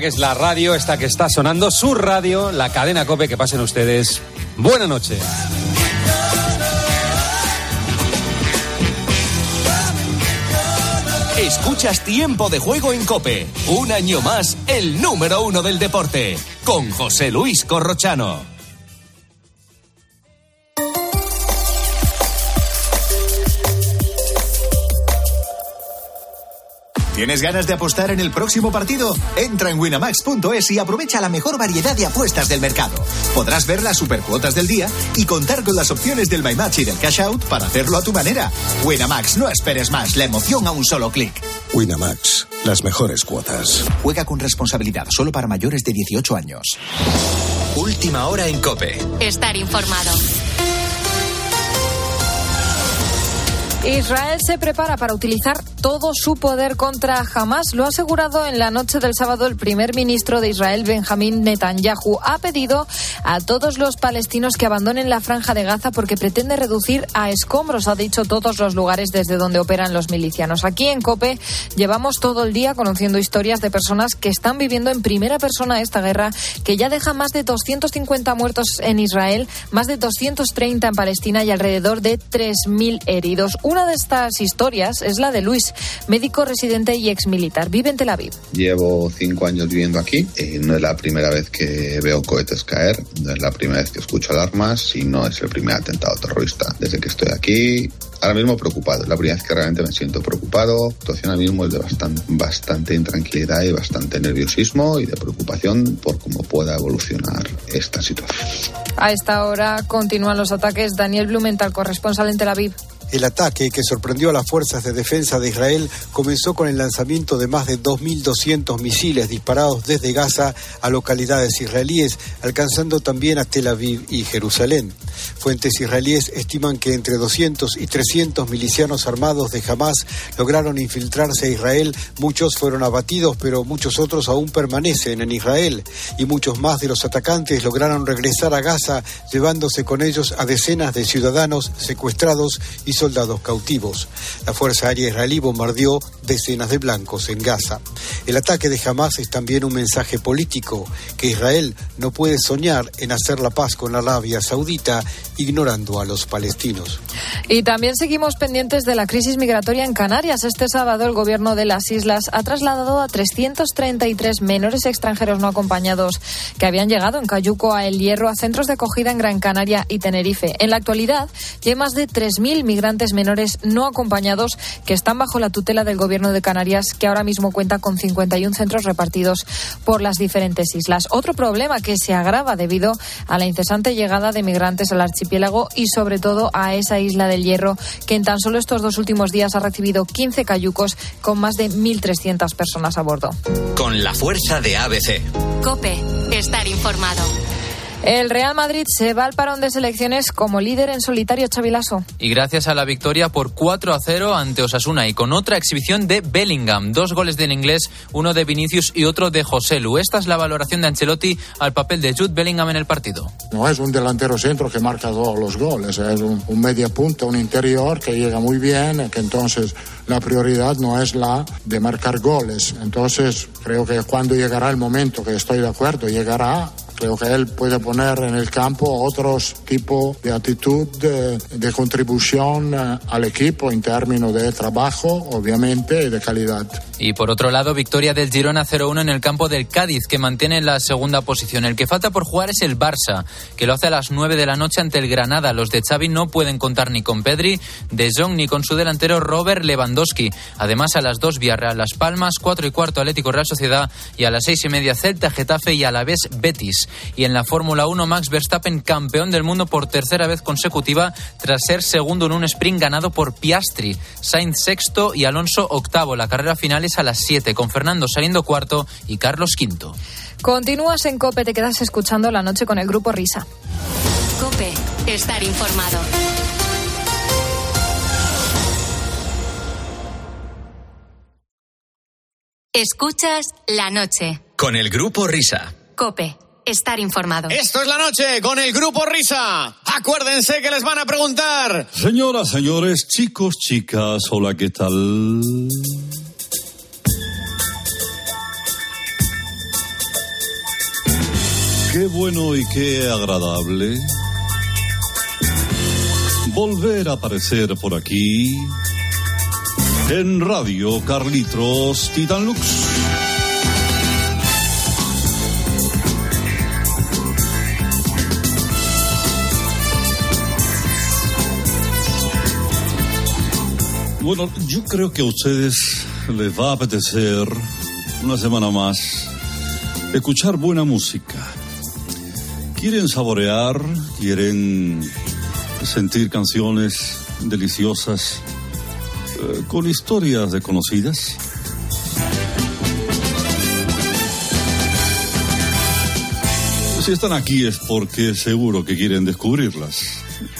que es la radio, esta que está sonando, su radio, la cadena Cope, que pasen ustedes. Buena noche. Escuchas Tiempo de Juego en Cope. Un año más, el número uno del deporte. Con José Luis Corrochano. ¿Tienes ganas de apostar en el próximo partido? Entra en winamax.es y aprovecha la mejor variedad de apuestas del mercado. Podrás ver las supercuotas del día y contar con las opciones del My Match y del Cash Out para hacerlo a tu manera. Winamax, no esperes más, la emoción a un solo clic. Winamax, las mejores cuotas. Juega con responsabilidad, solo para mayores de 18 años. Última hora en Cope. Estar informado. Israel se prepara para utilizar todo su poder contra Hamas. Lo ha asegurado en la noche del sábado el primer ministro de Israel, Benjamín Netanyahu. Ha pedido a todos los palestinos que abandonen la franja de Gaza porque pretende reducir a escombros, ha dicho todos los lugares desde donde operan los milicianos. Aquí en COPE llevamos todo el día conociendo historias de personas que están viviendo en primera persona esta guerra que ya deja más de 250 muertos en Israel, más de 230 en Palestina y alrededor de 3.000 heridos. Una de estas historias es la de Luis, médico residente y exmilitar. Vive en Tel Aviv. Llevo cinco años viviendo aquí y no es la primera vez que veo cohetes caer, no es la primera vez que escucho alarmas y no es el primer atentado terrorista. Desde que estoy aquí ahora mismo preocupado. Es la primera vez que realmente me siento preocupado. La situación ahora mismo es de bastante, bastante intranquilidad y bastante nerviosismo y de preocupación por cómo pueda evolucionar esta situación. A esta hora continúan los ataques. Daniel Blumenthal, corresponsal en Tel Aviv. El ataque que sorprendió a las fuerzas de defensa de Israel comenzó con el lanzamiento de más de 2.200 misiles disparados desde Gaza a localidades israelíes, alcanzando también a Tel Aviv y Jerusalén. Fuentes israelíes estiman que entre 200 y 300 milicianos armados de Hamas lograron infiltrarse a Israel. Muchos fueron abatidos, pero muchos otros aún permanecen en Israel. Y muchos más de los atacantes lograron regresar a Gaza, llevándose con ellos a decenas de ciudadanos secuestrados y soldados cautivos. La Fuerza Aérea Israelí bombardeó decenas de blancos en Gaza. El ataque de Hamas es también un mensaje político, que Israel no puede soñar en hacer la paz con Arabia Saudita ignorando a los palestinos. Y también seguimos pendientes de la crisis migratoria en Canarias. Este sábado el gobierno de las islas ha trasladado a 333 menores extranjeros no acompañados que habían llegado en Cayuco a El Hierro a centros de acogida en Gran Canaria y Tenerife. En la actualidad hay más de 3.000 migrantes menores no acompañados que están bajo la tutela del gobierno de Canarias que ahora mismo cuenta con 51 centros repartidos por las diferentes islas. Otro problema que se agrava debido a la incesante llegada de migrantes al archipiélago y sobre todo a esa isla del Hierro que en tan solo estos dos últimos días ha recibido 15 cayucos con más de 1.300 personas a bordo. Con la fuerza de ABC. Cope, estar informado. El Real Madrid se va al parón de selecciones como líder en solitario Chavilaso. Y gracias a la victoria por 4 a 0 ante Osasuna y con otra exhibición de Bellingham. Dos goles del inglés, uno de Vinicius y otro de José Lu. Esta es la valoración de Ancelotti al papel de Jude Bellingham en el partido. No es un delantero centro que marca todos los goles, es un, un media punta, un interior que llega muy bien, que entonces la prioridad no es la de marcar goles. Entonces creo que cuando llegará el momento, que estoy de acuerdo, llegará, creo que él puede poner en el campo otros tipos de actitud de, de contribución eh, al equipo en términos de trabajo, obviamente, y de calidad. Y por otro lado, victoria del Girona 0-1 en el campo del Cádiz, que mantiene la segunda posición. El que falta por jugar es el Barça, que lo hace a las 9 de la noche ante el Granada. Los de Xavi no pueden contar ni con Pedri, De Jong ni con su delantero Robert Lewandowski. Además, a las 2 Villarreal Las Palmas, 4 y cuarto Atlético Real Sociedad y a las 6 y media Celta, Getafe y a la vez Betis. Y en la Fórmula 1, Max Verstappen, campeón del mundo por tercera vez consecutiva, tras ser segundo en un sprint ganado por Piastri. Sainz sexto y Alonso octavo. La carrera final es a las 7, con Fernando saliendo cuarto y Carlos quinto. Continúas en COPE, te quedas escuchando la noche con el grupo Risa. Cope, estar informado. Escuchas la noche. Con el grupo Risa. Cope, estar informado. Esto es la noche con el grupo Risa. Acuérdense que les van a preguntar. Señoras, señores, chicos, chicas, hola, ¿qué tal? Qué bueno y qué agradable volver a aparecer por aquí en Radio Carlitos Titan Lux. Bueno, yo creo que a ustedes les va a apetecer una semana más escuchar buena música. Quieren saborear, quieren sentir canciones deliciosas eh, con historias desconocidas. Si están aquí es porque seguro que quieren descubrirlas.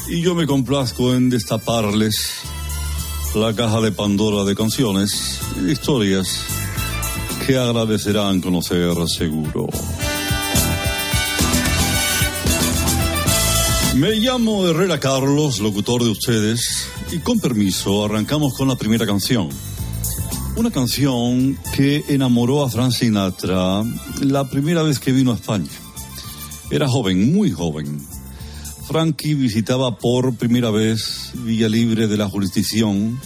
Y yo me complazco en destaparles la caja de Pandora de canciones y historias que agradecerán conocer seguro. Me llamo Herrera Carlos, locutor de ustedes, y con permiso arrancamos con la primera canción. Una canción que enamoró a Frank Sinatra la primera vez que vino a España. Era joven, muy joven. Frankie visitaba por primera vez Villa Libre de la Jurisdicción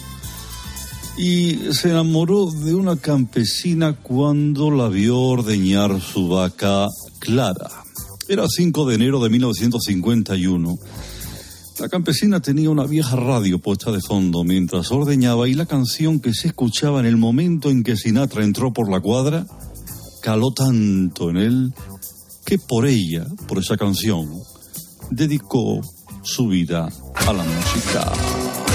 y se enamoró de una campesina cuando la vio ordeñar su vaca Clara. Era 5 de enero de 1951. La campesina tenía una vieja radio puesta de fondo mientras ordeñaba y la canción que se escuchaba en el momento en que Sinatra entró por la cuadra caló tanto en él que por ella, por esa canción, dedicó su vida a la música.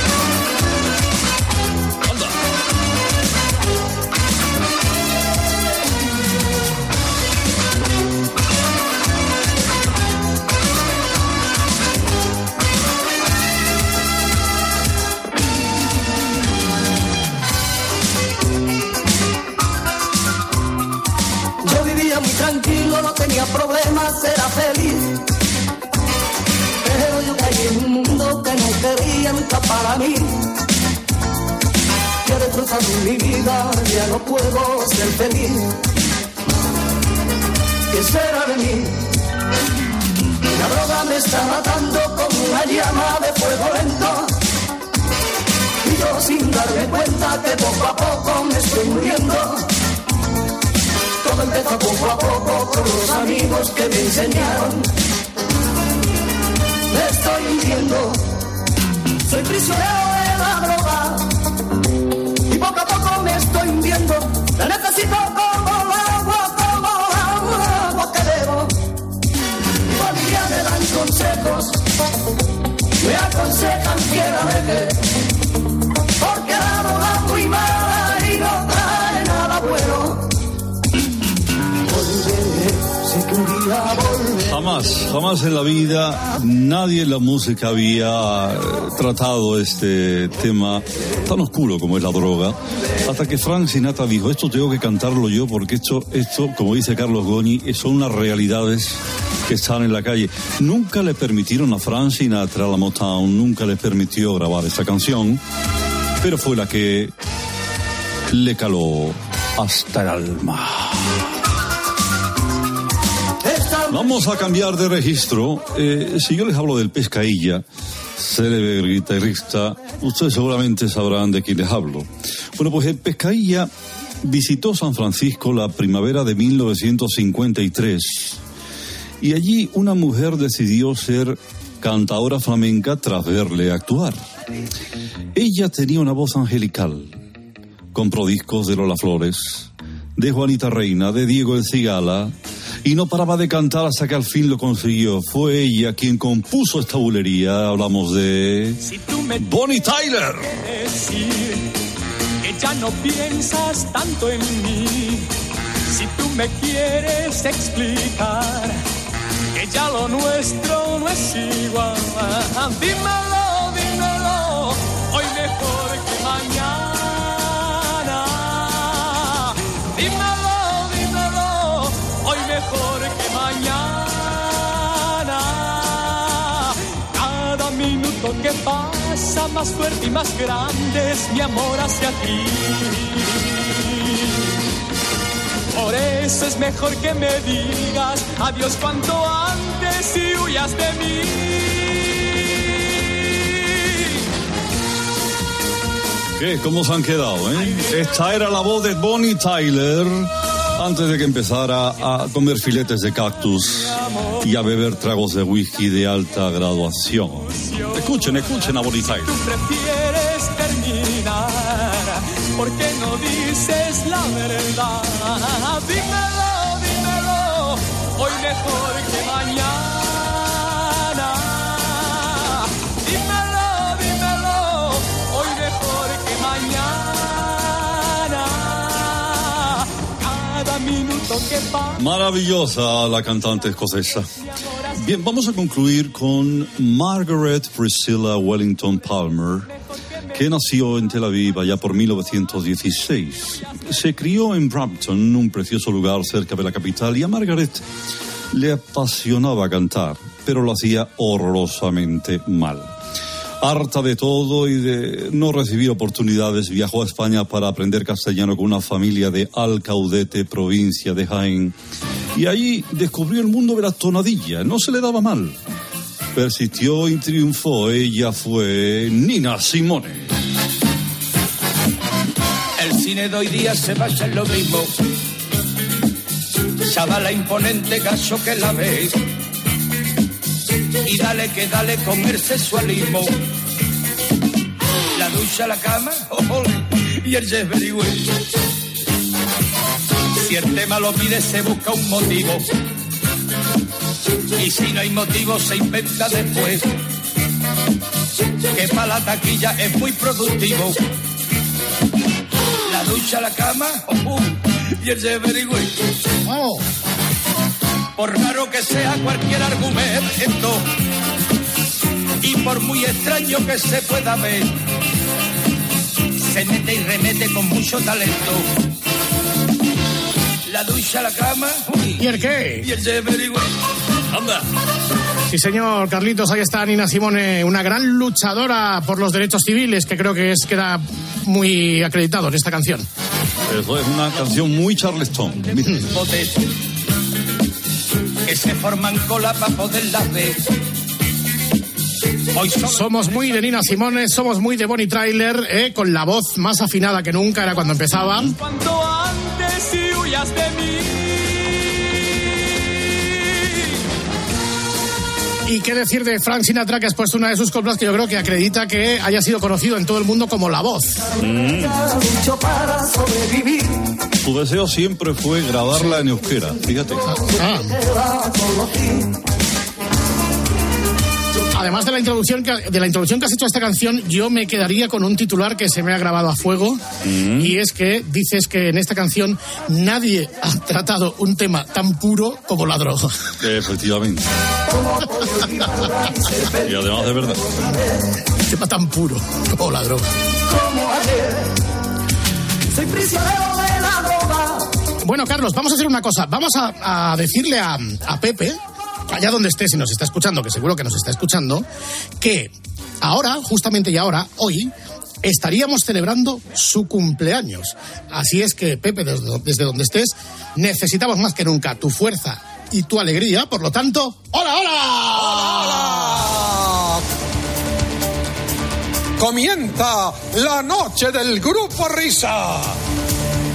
Para mí. Que destrozado mi vida, ya no puedo ser feliz. ¿Qué será de mí? La droga me está matando como una llama de fuego lento. Y yo sin darme cuenta que poco a poco me estoy muriendo. Todo empezó poco a poco con los amigos que me enseñaron. Me estoy hundiendo, soy prisionero de la droga. Y poco a poco me estoy hundiendo, la necesito como agua, como agua que debo. Mi familia me dan consejos, me aconsejan que la deje. Porque la droga muy mala y no trae nada bueno. Sé que un volveré. Jamás, jamás en la vida nadie en la música había eh, tratado este tema tan oscuro como es la droga, hasta que Frank Sinatra dijo, esto tengo que cantarlo yo porque esto, esto como dice Carlos Goñi, son unas realidades que están en la calle. Nunca le permitieron a Frank Sinatra, la Motown, nunca le permitió grabar esta canción, pero fue la que le caló hasta el alma. Vamos a cambiar de registro. Eh, si yo les hablo del Pescailla, célebre guitarrista, ustedes seguramente sabrán de quién les hablo. Bueno, pues el Pescailla visitó San Francisco la primavera de 1953 y allí una mujer decidió ser cantadora flamenca tras verle actuar. Ella tenía una voz angelical, compró discos de Lola Flores, de Juanita Reina, de Diego El Cigala, y no paraba de cantar hasta que al fin lo consiguió. Fue ella quien compuso esta bulería. Hablamos de Bonnie Tyler. decir que ya no piensas tanto en mí. Si tú me quieres explicar que ya lo nuestro no es igual, dímelo, dímelo, hoy mejor que mañana. Que pasa más fuerte y más grande es mi amor hacia ti. Por eso es mejor que me digas adiós cuanto antes y huyas de mí. ¿Qué? ¿Cómo se han quedado, eh? Esta era la voz de Bonnie Tyler antes de que empezara a comer filetes de cactus y a beber tragos de whisky de alta graduación. Escuchen, escuchen a Bonnie Tyler. Prefieres terminar, ¿por qué no dices la verdad? Dímelo, dímelo, hoy mejor que mañana. Dímelo, dímelo, hoy mejor que mañana. Cada minuto que pasa. Maravillosa la cantante escocesa. Bien, vamos a concluir con Margaret Priscilla Wellington Palmer, que nació en Tel Aviv allá por 1916. Se crió en Brampton, un precioso lugar cerca de la capital, y a Margaret le apasionaba cantar, pero lo hacía horrorosamente mal. Harta de todo y de no recibir oportunidades, viajó a España para aprender castellano con una familia de Alcaudete, provincia de Jaén. Y allí descubrió el mundo de la tonadilla. No se le daba mal. Persistió y triunfó. Ella fue Nina Simone. El cine de hoy día se basa en lo mismo. Chavala imponente, gacho que la ves. Y dale que dale con el sexualismo. La ducha, la cama, oh, y el well. Si el tema lo pide, se busca un motivo. Y si no hay motivo, se inventa después. Que para la taquilla es muy productivo. La ducha, la cama, oh, y el very well. Por raro que sea cualquier argumento y por muy extraño que se pueda ver, se mete y remete con mucho talento. La ducha, la cama ¿Y el qué? y el well. Anda. Sí, señor Carlitos, ahí está Nina Simone, una gran luchadora por los derechos civiles, que creo que es queda muy acreditado en esta canción. Eso es una canción muy Charleston. Que se forman cola para poderlas ver. Hoy Somos muy de Nina Simone, somos muy de Bonnie Trailer, eh, con la voz más afinada que nunca, era cuando empezaba. Cuanto antes y huyas de mí. Y qué decir de Frank Sinatra, que has puesto una de sus coplas que yo creo que acredita que haya sido conocido en todo el mundo como la voz. Sobrevivir. Su deseo siempre fue grabarla en euskera, fíjate. Ah. Además de la introducción que, de la introducción que has hecho a esta canción, yo me quedaría con un titular que se me ha grabado a fuego y es que dices que en esta canción nadie ha tratado un tema tan puro como la droga. Efectivamente. y además de verdad. Un tema tan puro como la droga. Como ayer. Soy prisionero de la droga. Bueno, Carlos, vamos a hacer una cosa. Vamos a, a decirle a, a Pepe, allá donde esté, si nos está escuchando, que seguro que nos está escuchando, que ahora, justamente y ahora, hoy, estaríamos celebrando su cumpleaños. Así es que, Pepe, desde, donde estés, necesitamos más que nunca tu fuerza y tu alegría. Por lo tanto, ¡hola, hola! Comienza la noche del grupo Risa.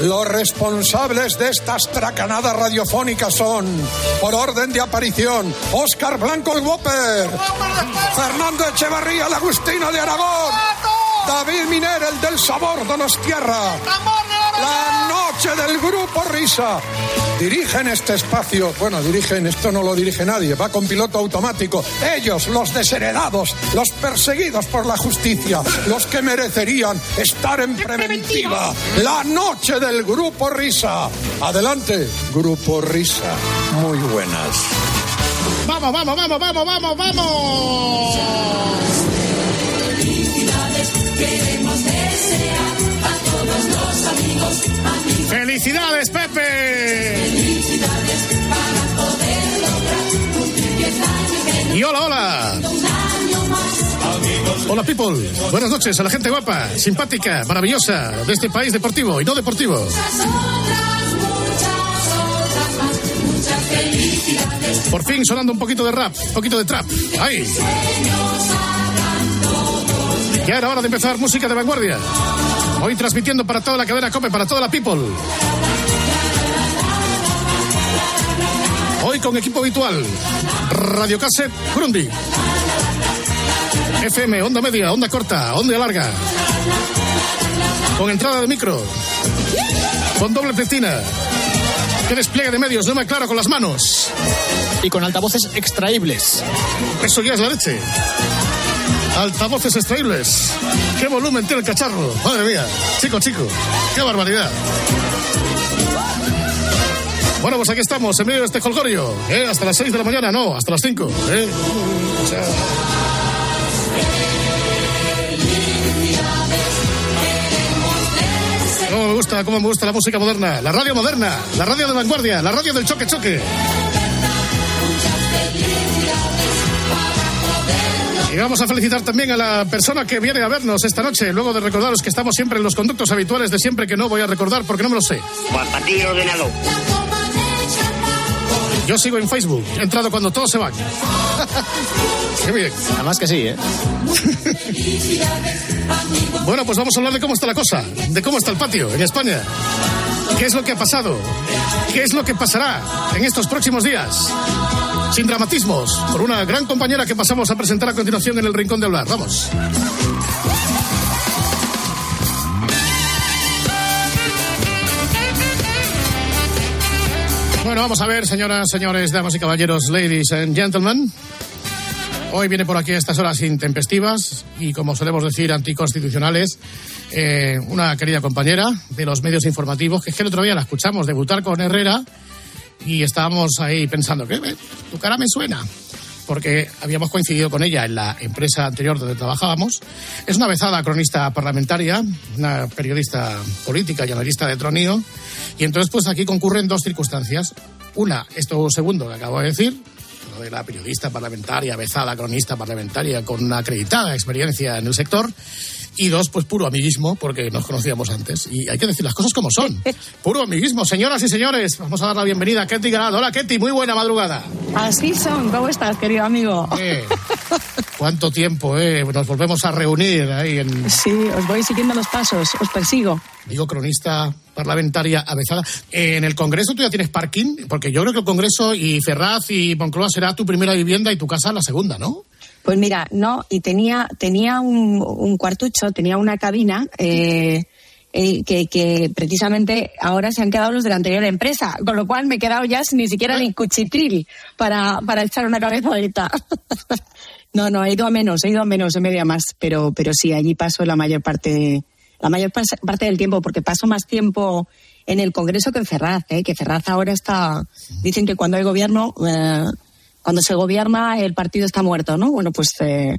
Los responsables de estas tracanadas radiofónicas son, por orden de aparición, Óscar Blanco el Whopper, Fernando Echevarría el Agustino de Aragón, David Miner, el del sabor tierra. La noche del grupo Risa. Dirigen este espacio. Bueno, dirigen, esto no lo dirige nadie. Va con piloto automático. Ellos, los desheredados, los perseguidos por la justicia, los que merecerían estar en preventiva. La noche del grupo Risa. Adelante, grupo Risa. Muy buenas. Vamos, vamos, vamos, vamos, vamos, vamos. Felicidades queremos desear a todos los amigos, amigos. ¡Felicidades, Pepe! Y hola, hola. Hola, people. Buenas noches a la gente guapa, simpática, maravillosa de este país deportivo y no deportivo. Muchas otras, muchas otras. Muchas felicidades. Por fin sonando un poquito de rap, un poquito de trap. ¡Ahí! Ya era hora de empezar música de vanguardia. Hoy transmitiendo para toda la cadena COPE, para toda la people. Hoy con equipo habitual. Radio Cassette Grundy. FM, onda media, onda corta, onda larga. Con entrada de micro. Con doble testina. Que despliegue de medios, no me aclaro con las manos. Y con altavoces extraíbles. Eso ya es la leche. Altavoces extraíbles. ¿Qué volumen tiene el cacharro? Madre mía. Chico, chico. Qué barbaridad. Bueno, pues aquí estamos, en medio de este colgorio. ¿eh? Hasta las 6 de la mañana, no, hasta las 5. ¿eh? O sea, ¿Cómo me gusta, cómo me gusta la música moderna? La radio moderna, la radio de vanguardia, la radio del choque Y vamos a felicitar también a la persona que viene a vernos esta noche, luego de recordaros que estamos siempre en los conductos habituales de siempre que no voy a recordar porque no me lo sé. Para ti el ordenador. Yo sigo en Facebook, he entrado cuando todos se van. Qué bien. Además que sí, ¿eh? Bueno, pues vamos a hablar de cómo está la cosa, de cómo está el patio en España. ¿Qué es lo que ha pasado? ¿Qué es lo que pasará en estos próximos días? Sin dramatismos, por una gran compañera que pasamos a presentar a continuación en el Rincón de Hablar. Vamos. Bueno, vamos a ver, señoras, señores, damas y caballeros, ladies and gentlemen. Hoy viene por aquí a estas horas intempestivas y, como solemos decir, anticonstitucionales, eh, una querida compañera de los medios informativos, que es que el otro día la escuchamos debutar con Herrera y estábamos ahí pensando, que tu cara me suena, porque habíamos coincidido con ella en la empresa anterior donde trabajábamos. Es una vezada cronista parlamentaria, una periodista política y analista de tronío, y entonces pues aquí concurren dos circunstancias. Una, esto segundo que acabo de decir, lo de la periodista parlamentaria, vezada cronista parlamentaria con una acreditada experiencia en el sector. Y dos, pues puro amiguismo, porque nos conocíamos antes. Y hay que decir las cosas como son. Puro amiguismo, señoras y señores. Vamos a dar la bienvenida a Ketty Garado. Hola, Ketty, muy buena madrugada. Así son, ¿cómo estás, querido amigo? Eh, ¿Cuánto tiempo, eh? Nos volvemos a reunir ahí en... Sí, os voy siguiendo los pasos, os persigo. Digo, cronista parlamentaria avezada. Eh, ¿En el Congreso tú ya tienes parking? Porque yo creo que el Congreso y Ferraz y Moncloa será tu primera vivienda y tu casa la segunda, ¿no? Pues mira, no, y tenía, tenía un, un cuartucho, tenía una cabina eh, eh, que, precisamente ahora se han quedado los de la anterior empresa, con lo cual me he quedado ya sin ni siquiera ni cuchitril para, para echar una cabezadita. no, no, he ido a menos, he ido a menos, en media más, pero, pero sí, allí paso la mayor parte, la mayor parte del tiempo, porque paso más tiempo en el Congreso que en Ferraz, ¿eh? que Ferraz ahora está, dicen que cuando hay gobierno, eh, cuando se gobierna el partido está muerto, ¿no? Bueno, pues eh,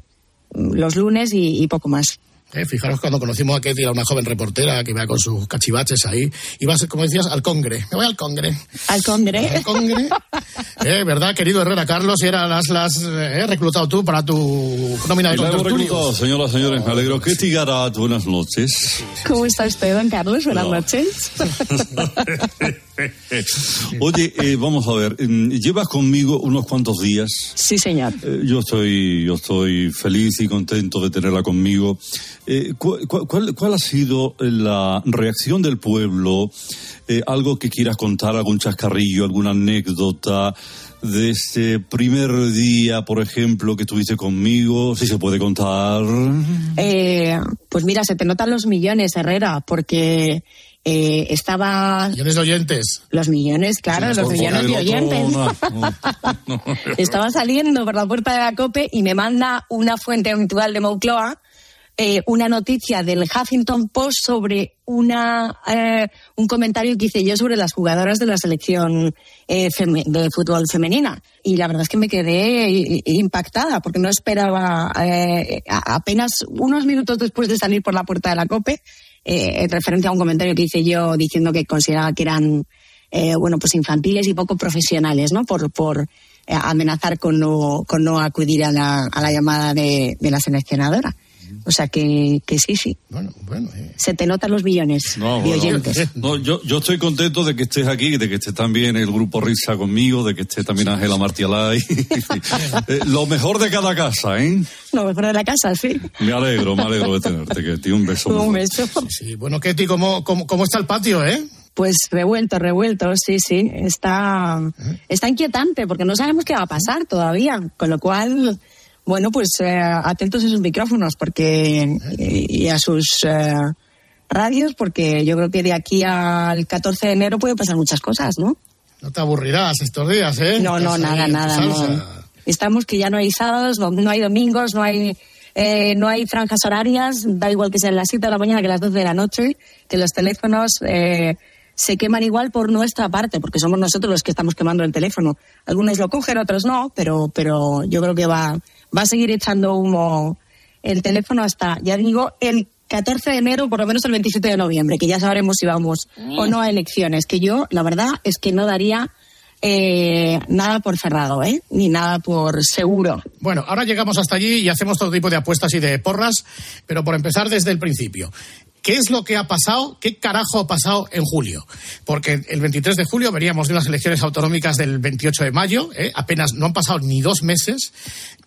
los lunes y, y poco más. Eh, fijaros cuando conocimos a Ketty, era una joven reportera que iba con sus cachivaches ahí. Iba, a ser, como decías, al Congre. Me voy al Congre. Al Congre. Al Congre. Eh, ¿Verdad, querido Herrera Carlos? Y era las, las eh, reclutado tú para tu nómina de contertulios. señoras, señores, me alegro. Ketty Garat, buenas noches. ¿Cómo está usted, don Carlos? Buenas noches. Oye, eh, vamos a ver, mm, llevas conmigo unos cuantos días. Sí, señor. Eh, yo estoy, yo estoy feliz y contento de tenerla conmigo. Eh, cu- cu- cuál, cuál ha sido la reacción del pueblo? Eh, algo que quieras contar, algún chascarrillo, alguna anécdota de este primer día, por ejemplo, que estuviste conmigo, si se puede contar. Eh, pues mira, se te notan los millones, Herrera, porque eh, estaba... Millones de oyentes. Los millones, claro, los millones de oyentes. no, no. Estaba saliendo por la puerta de la COPE y me manda una fuente habitual de Moncloa eh, una noticia del Huffington Post sobre una eh, un comentario que hice yo sobre las jugadoras de la selección eh, de fútbol femenina. Y la verdad es que me quedé i- impactada porque no esperaba eh, apenas unos minutos después de salir por la puerta de la COPE eh, en referencia a un comentario que hice yo diciendo que consideraba que eran eh, bueno pues infantiles y poco profesionales no por por eh, amenazar con no con no acudir a la, a la llamada de, de la seleccionadora o sea que, que sí sí Bueno, bueno. eh. se te notan los billones No, de bueno, oyentes no, yo, yo estoy contento de que estés aquí, de que esté también el grupo Risa conmigo, de que esté también Ángela Martialay. Eh, Lo mejor de cada casa, ¿eh? lo mejor de la casa sí Me alegro, me alegro de tenerte, que tío, un beso. un beso Sí, bueno, Ketty, ¿cómo, cómo, cómo está el patio, eh? Pues revuelto, revuelto, sí, sí. Está, está inquietante porque no sabemos qué va a pasar todavía. Con lo cual, bueno, pues eh, atentos a sus micrófonos porque y, y a sus eh, radios porque yo creo que de aquí al 14 de enero puede pasar muchas cosas, ¿no? No te aburrirás estos días, ¿eh? No, no, nada, nada. No. Estamos que ya no hay sábados, no, no hay domingos, no hay, eh, no hay franjas horarias, da igual que sean las 7 de la mañana que las 12 de la noche, que los teléfonos eh, se queman igual por nuestra parte, porque somos nosotros los que estamos quemando el teléfono. Algunos lo cogen, otros no, pero, pero yo creo que va, va a seguir echando humo el teléfono hasta, ya digo, el 14 de enero, por lo menos el 27 de noviembre, que ya sabremos si vamos o no a elecciones. Que yo, la verdad, es que no daría eh, nada por cerrado, ¿eh? Ni nada por seguro. Bueno, ahora llegamos hasta allí y hacemos todo tipo de apuestas y de porras, pero por empezar desde el principio. ¿Qué es lo que ha pasado? ¿Qué carajo ha pasado en julio? Porque el 23 de julio veríamos de las elecciones autonómicas del 28 de mayo, ¿eh? apenas no han pasado ni dos meses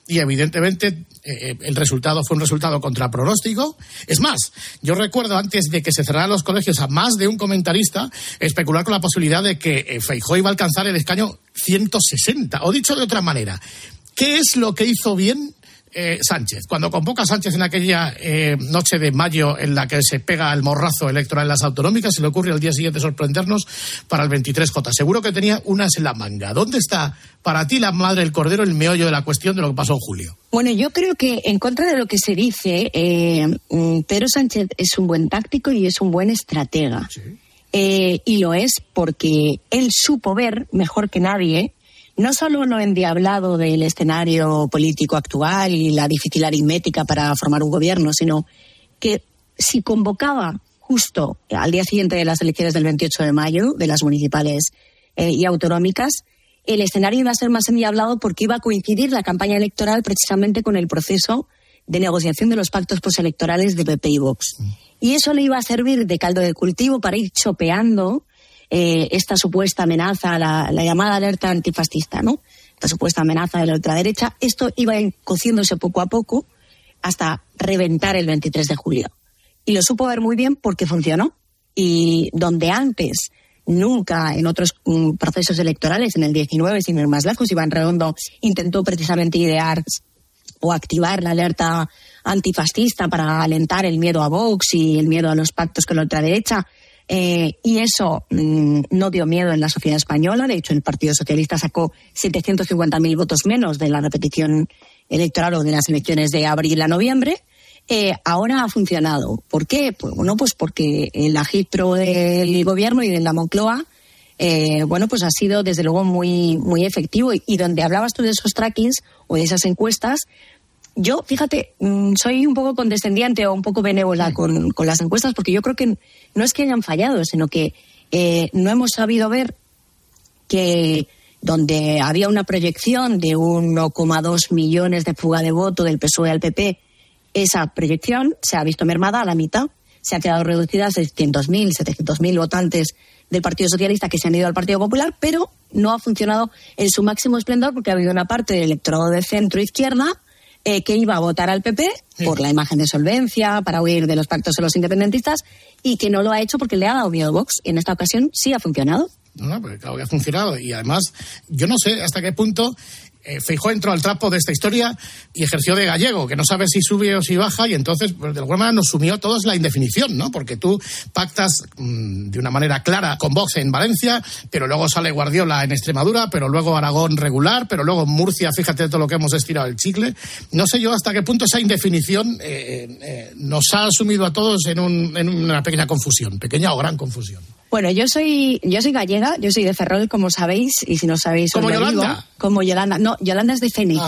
y evidentemente eh, el resultado fue un resultado contra pronóstico. Es más, yo recuerdo antes de que se cerraran los colegios a más de un comentarista especular con la posibilidad de que eh, Feijóo iba a alcanzar el escaño 160. O dicho de otra manera, ¿qué es lo que hizo bien eh, Sánchez. Cuando convoca a Sánchez en aquella eh, noche de mayo en la que se pega el morrazo electoral en las autonómicas, se le ocurre al día siguiente sorprendernos para el 23J. Seguro que tenía unas en la manga. ¿Dónde está para ti la madre del cordero el meollo de la cuestión de lo que pasó en julio? Bueno, yo creo que en contra de lo que se dice, eh, mm, Pedro Sánchez es un buen táctico y es un buen estratega. Eh, y lo es porque él supo ver mejor que nadie no solo lo endiablado del escenario político actual y la difícil aritmética para formar un gobierno, sino que si convocaba justo al día siguiente de las elecciones del 28 de mayo, de las municipales eh, y autonómicas, el escenario iba a ser más endiablado porque iba a coincidir la campaña electoral precisamente con el proceso de negociación de los pactos postelectorales de PP y Vox. Y eso le iba a servir de caldo de cultivo para ir chopeando eh, esta supuesta amenaza, la, la, llamada alerta antifascista, ¿no? Esta supuesta amenaza de la ultraderecha. Esto iba cociéndose poco a poco hasta reventar el 23 de julio. Y lo supo ver muy bien porque funcionó. Y donde antes nunca en otros um, procesos electorales, en el 19, sin ir más lejos, Iván Redondo intentó precisamente idear o activar la alerta antifascista para alentar el miedo a Vox y el miedo a los pactos con la ultraderecha. Eh, y eso mmm, no dio miedo en la sociedad española. De hecho, el Partido Socialista sacó 750.000 votos menos de la repetición electoral o de las elecciones de abril a noviembre. Eh, ahora ha funcionado. ¿Por qué? Pues, bueno, pues porque el agitpro del gobierno y de la Moncloa, eh, bueno, pues ha sido desde luego muy, muy efectivo. Y, y donde hablabas tú de esos trackings o de esas encuestas, yo, fíjate, mmm, soy un poco condescendiente o un poco benévola con, con, las encuestas porque yo creo que no es que hayan fallado, sino que eh, no hemos sabido ver que donde había una proyección de 1,2 millones de fuga de voto del PSOE al PP, esa proyección se ha visto mermada a la mitad. se ha quedado reducida a 600.000, 700.000 votantes del Partido Socialista que se han ido al Partido Popular, pero no ha funcionado en su máximo esplendor porque ha habido una parte del electorado de centro-izquierda eh, que iba a votar al PP por la imagen de solvencia, para huir de los pactos de los independentistas, y que no lo ha hecho porque le ha dado miedo Vox. Y en esta ocasión sí ha funcionado. No, no, porque claro que ha funcionado. Y además, yo no sé hasta qué punto eh, entró al trapo de esta historia y ejerció de gallego, que no sabe si sube o si baja, y entonces, pues, de alguna manera, nos sumió todos la indefinición, ¿no? Porque tú pactas mm, de una manera clara con Vox en Valencia, pero luego sale Guardiola en Extremadura, pero luego Aragón regular, pero luego Murcia, fíjate todo lo que hemos estirado el chicle. No sé yo hasta qué punto esa indefinición eh, eh, nos ha sumido a todos en, un- en una pequeña confusión, pequeña o gran confusión. Bueno, yo soy, yo soy gallega, yo soy de Ferrol, como sabéis, y si no sabéis, os ¿Como lo digo. Yolanda? Como Yolanda. No, Yolanda es de Fene.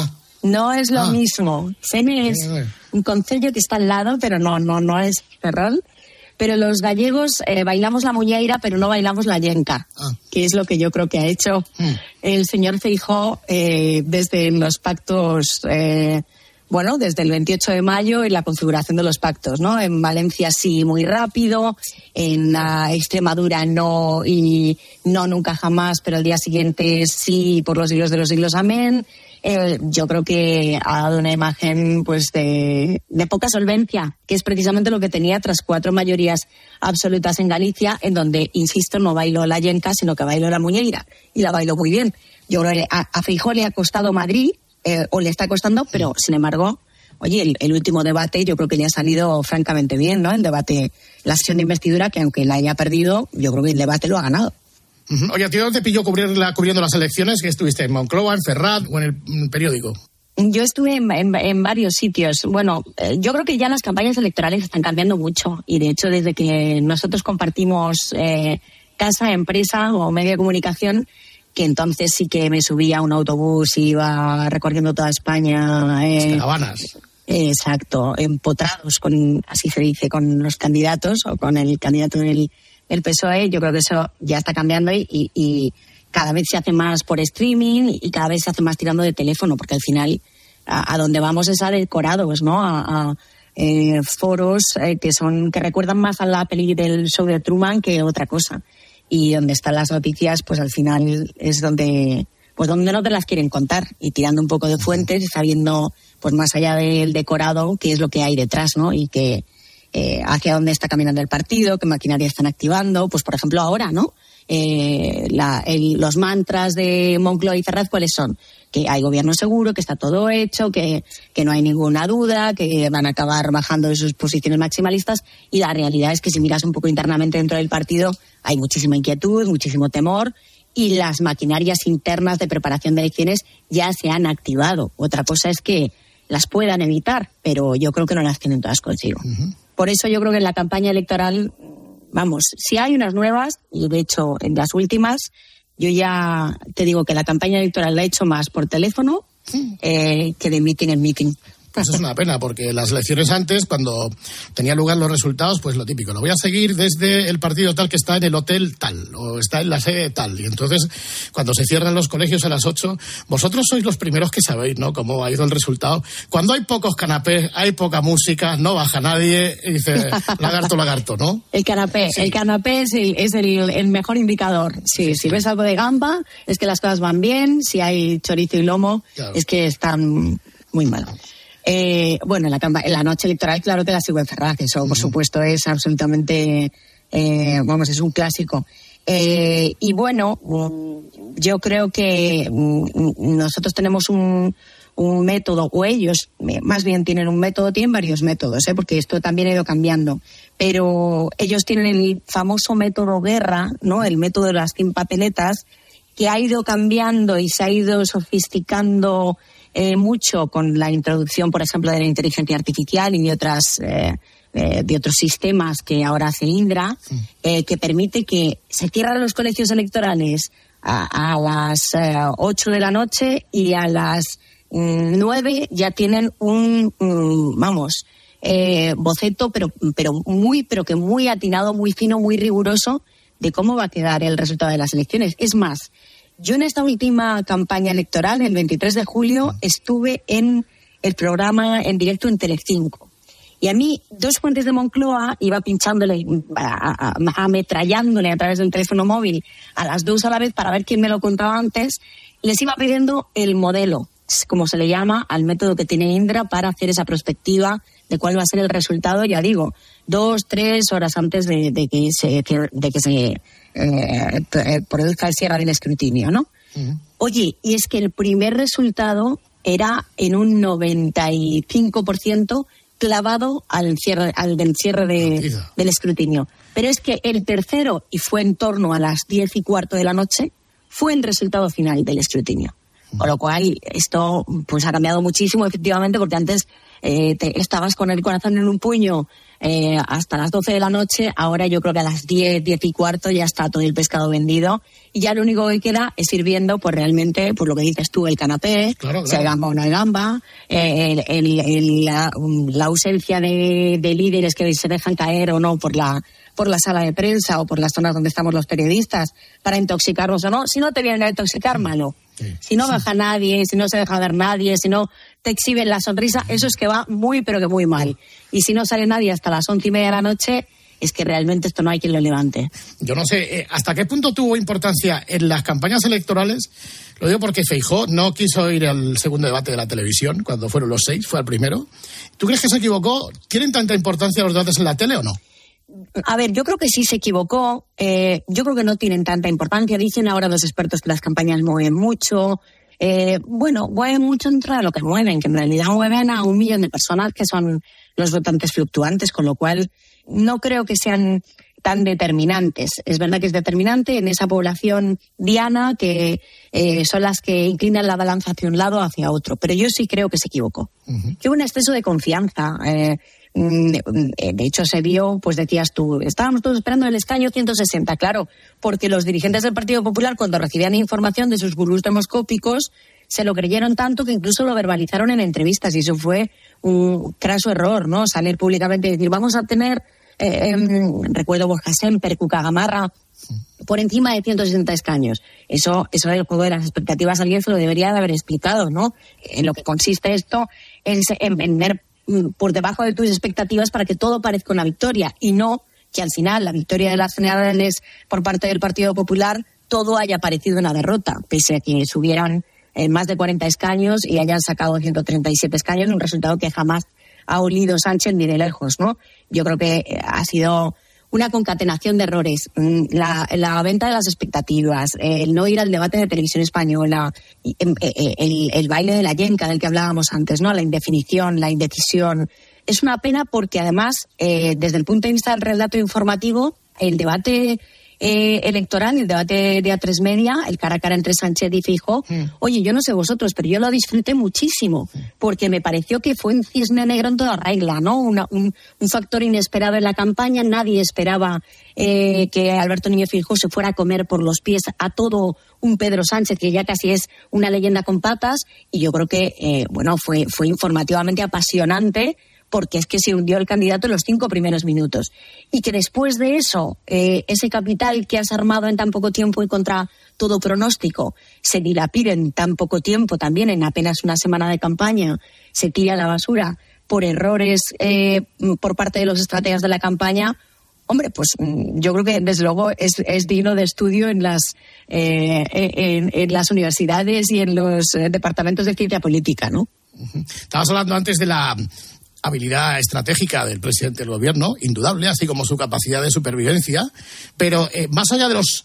No es lo Ah. mismo. Fene es un concello que está al lado, pero no, no, no es Ferrol. Pero los gallegos eh, bailamos la muñeira, pero no bailamos la yenca, Ah. que es lo que yo creo que ha hecho Hmm. el señor Feijó eh, desde los pactos, eh, bueno, desde el 28 de mayo en la configuración de los pactos, ¿no? En Valencia sí, muy rápido, en la Extremadura no y no nunca jamás, pero el día siguiente sí, por los siglos de los siglos, amén. Eh, yo creo que ha dado una imagen pues de, poca solvencia, que es precisamente lo que tenía tras cuatro mayorías absolutas en Galicia, en donde, insisto, no bailó la yenca, sino que bailó la muñeira, y la bailó muy bien. Yo creo que a, a le ha costado Madrid, eh, o le está costando, pero sin embargo, oye, el, el último debate yo creo que le ha salido francamente bien, ¿no? El debate, la sesión de investidura, que aunque la haya perdido, yo creo que el debate lo ha ganado. Oye, ¿a ti dónde te pilló cubrirla- cubriendo las elecciones? ¿Que estuviste en Moncloa, en Ferrat o en el periódico? Yo estuve en, en- en varios sitios. Bueno, eh, yo creo que ya las campañas electorales están cambiando mucho y de hecho desde que nosotros compartimos eh, casa, empresa o medio de comunicación, que entonces sí que me subía a un autobús y iba recorriendo toda España. eh, Caravanas. Exacto, empotrados con, así se dice, con los candidatos o con el candidato del, del PSOE. Yo creo que eso ya está cambiando y, y- y cada vez se hace más por streaming y cada vez se hace más tirando de teléfono, porque al final a, a donde vamos es a decorados, ¿no? A, a, eh, foros eh, que son que recuerdan más a la peli del show de Truman que otra cosa. Y donde están las noticias, pues al final es donde pues donde no te las quieren contar y tirando un poco de fuentes y sabiendo pues más allá del decorado qué es lo que hay detrás, ¿no? Y que eh, hacia dónde está caminando el partido, qué maquinaria están activando, pues por ejemplo ahora, ¿no? Eh, la- el- los mantras de Moncloa y Ferraz, ¿cuáles son? Que hay gobierno seguro, que está todo hecho, que, que no hay ninguna duda, que van a acabar bajando de sus posiciones maximalistas. Y la realidad es que si miras un poco internamente dentro del partido, hay muchísima inquietud, muchísimo temor y las maquinarias internas de preparación de elecciones ya se han activado. Otra cosa es que las puedan evitar, pero yo creo que no las tienen todas consigo. Por eso yo creo que en la campaña electoral, vamos, si hay unas nuevas, y de hecho en las últimas, yo ya te digo que la campaña electoral la he hecho más por teléfono eh, que de meeting en meeting. Pues es una pena, porque las elecciones antes, cuando tenía lugar los resultados, pues lo típico, lo voy a seguir desde el partido tal que está en el hotel tal, o está en la sede tal. Y entonces, cuando se cierran los colegios a las 8, vosotros sois los primeros que sabéis, ¿no?, cómo ha ido el resultado. Cuando hay pocos canapés, hay poca música, no baja nadie, y dice, lagarto, lagarto, ¿no? El canapé, el canapé es, el, es el, el mejor indicador. Sí, si ves algo de gamba, es que las cosas van bien. Si hay chorizo y lomo, Claro. es que están muy mal. Eh, bueno, en la, en la noche electoral, claro que la sigo en Ferraz. Eso, por supuesto, es absolutamente, eh, vamos, es un clásico. Eh, y bueno, yo creo que mm, nosotros tenemos un, un método, o ellos más bien tienen un método, tienen varios métodos, ¿eh? porque esto también ha ido cambiando, pero ellos tienen el famoso método guerra, ¿no? El método de las 100 papeletas, que ha ido cambiando y se ha ido sofisticando eh, mucho con la introducción, por ejemplo, de la inteligencia artificial y de otras eh, eh, de otros sistemas que ahora hace Indra, que permite que se cierran los colegios electorales a, a las eh, 8 de la noche y a las mm, 9 ya tienen un, mm, vamos, eh, boceto, pero, pero muy, pero que muy atinado, muy fino, muy riguroso de cómo va a quedar el resultado de las elecciones. Es más, yo en esta última campaña electoral, el 23 de julio, estuve en el programa en directo en Telecinco. Y a mí, dos fuentes de Moncloa iba pinchándole, a- a- ametrallándole a través del teléfono móvil a las dos a la vez para ver quién me lo contaba antes. Les iba pidiendo el modelo, como se le llama, al método que tiene Indra para hacer esa perspectiva de cuál va a ser el resultado, ya digo, dos, tres horas antes de, de que se, de que se eh, produzca el cierre del escrutinio, ¿no? Oye, y es que el primer resultado era en un 95% clavado al cierre, al del cierre de- del escrutinio. Pero es que el tercero, y fue en torno a las diez y cuarto de la noche, fue el resultado final del escrutinio. Con lo cual, esto pues ha cambiado muchísimo, efectivamente, porque antes eh, te- estabas con el corazón en un puño eh, hasta las 12 de la noche, ahora yo creo que a las 10, 10 y cuarto ya está todo el pescado vendido y ya lo único que queda es ir viendo pues realmente, pues lo que dices tú, el canapé, Claro, si hay claro. gamba o no hay gamba, eh, el- el- el- la, la ausencia de, de líderes que se dejan caer o no por la por la sala de prensa o por las zonas donde estamos los periodistas para intoxicarnos o no. Si no te vienen a intoxicar, malo. Si no baja nadie, si no se deja ver nadie, si no te exhiben la sonrisa, eso es que va muy, pero que muy mal. Y si no sale nadie hasta las once y media de la noche, es que realmente esto no hay quien lo levante. Yo no sé eh, hasta qué punto tuvo importancia en las campañas electorales. Lo digo porque Feijó no quiso ir al segundo debate de la televisión cuando fueron los seis, fue al primero. ¿Tú crees que se equivocó? ¿Tienen tanta importancia los debates en la tele o no? A ver, yo creo que sí se equivocó. eh, yo creo que no tienen tanta importancia. Dicen ahora los expertos que las campañas mueven mucho. Eh, bueno, mueven mucho dentro de lo que mueven, que en realidad mueven a un millón de personas que son los votantes fluctuantes, con lo cual no creo que sean tan determinantes. Es verdad que es determinante en esa población diana que eh, son las que inclinan la balanza hacia un lado o hacia otro. Pero yo sí creo que se equivocó. Que hubo un exceso de confianza. eh, de hecho, se vio, pues decías tú, estábamos todos esperando el escaño 160, claro, porque los dirigentes del Partido Popular, cuando recibían información de sus gurús demoscópicos, se lo creyeron tanto que incluso lo verbalizaron en entrevistas y eso fue un craso error, ¿no? Salir públicamente y decir, vamos a tener, eh, em, recuerdo Borja Semper, Cuca Gamarra, por encima de 160 escaños. Eso, eso del juego de las expectativas alguien se lo debería de haber explicado, ¿no? En lo que consiste esto es en vender mm, por debajo de tus expectativas para que todo parezca una victoria y no que al final la victoria de las generales por parte del Partido Popular todo haya parecido una derrota, pese a que subieran eh, más de 40 escaños y hayan sacado 137 escaños, un resultado que jamás ha olido Sánchez ni de lejos, ¿no? Yo creo que eh, ha sido una concatenación de errores, Mm, la, venta de las expectativas, eh, el no ir al debate de televisión española, em, eh, eh, el, el baile de la yenca del que hablábamos antes, ¿no? La indefinición, la indecisión. Es una pena porque además, eh, desde el punto de vista del relato informativo, el debate eh, electoral, el debate de A3 Media, el cara a cara entre Sánchez y Fijo, oye, yo no sé vosotros, pero yo lo disfruté muchísimo, porque me pareció que fue un cisne negro en toda regla, ¿no? Una- un, un factor inesperado en la campaña, nadie esperaba eh, que Alberto Niño Fijo se fuera a comer por los pies a todo un Pedro Sánchez, que ya casi es una leyenda con patas, y yo creo que, eh, bueno, fue, fue informativamente apasionante, porque es que se hundió el candidato en los cinco primeros minutos. Y que después de eso, eh, ese capital que has armado en tan poco tiempo y contra todo pronóstico, se dilapide en tan poco tiempo, también en apenas una semana de campaña, se tira a la basura por errores eh, por parte de los estrategas de la campaña, hombre, pues mm, yo creo que desde luego es, digno de estudio en las, eh, en, en las universidades y en los eh, departamentos de ciencia política, ¿no? Estabas hablando antes de la habilidad estratégica del presidente del gobierno, indudable, así como su capacidad de supervivencia, pero eh, más allá de los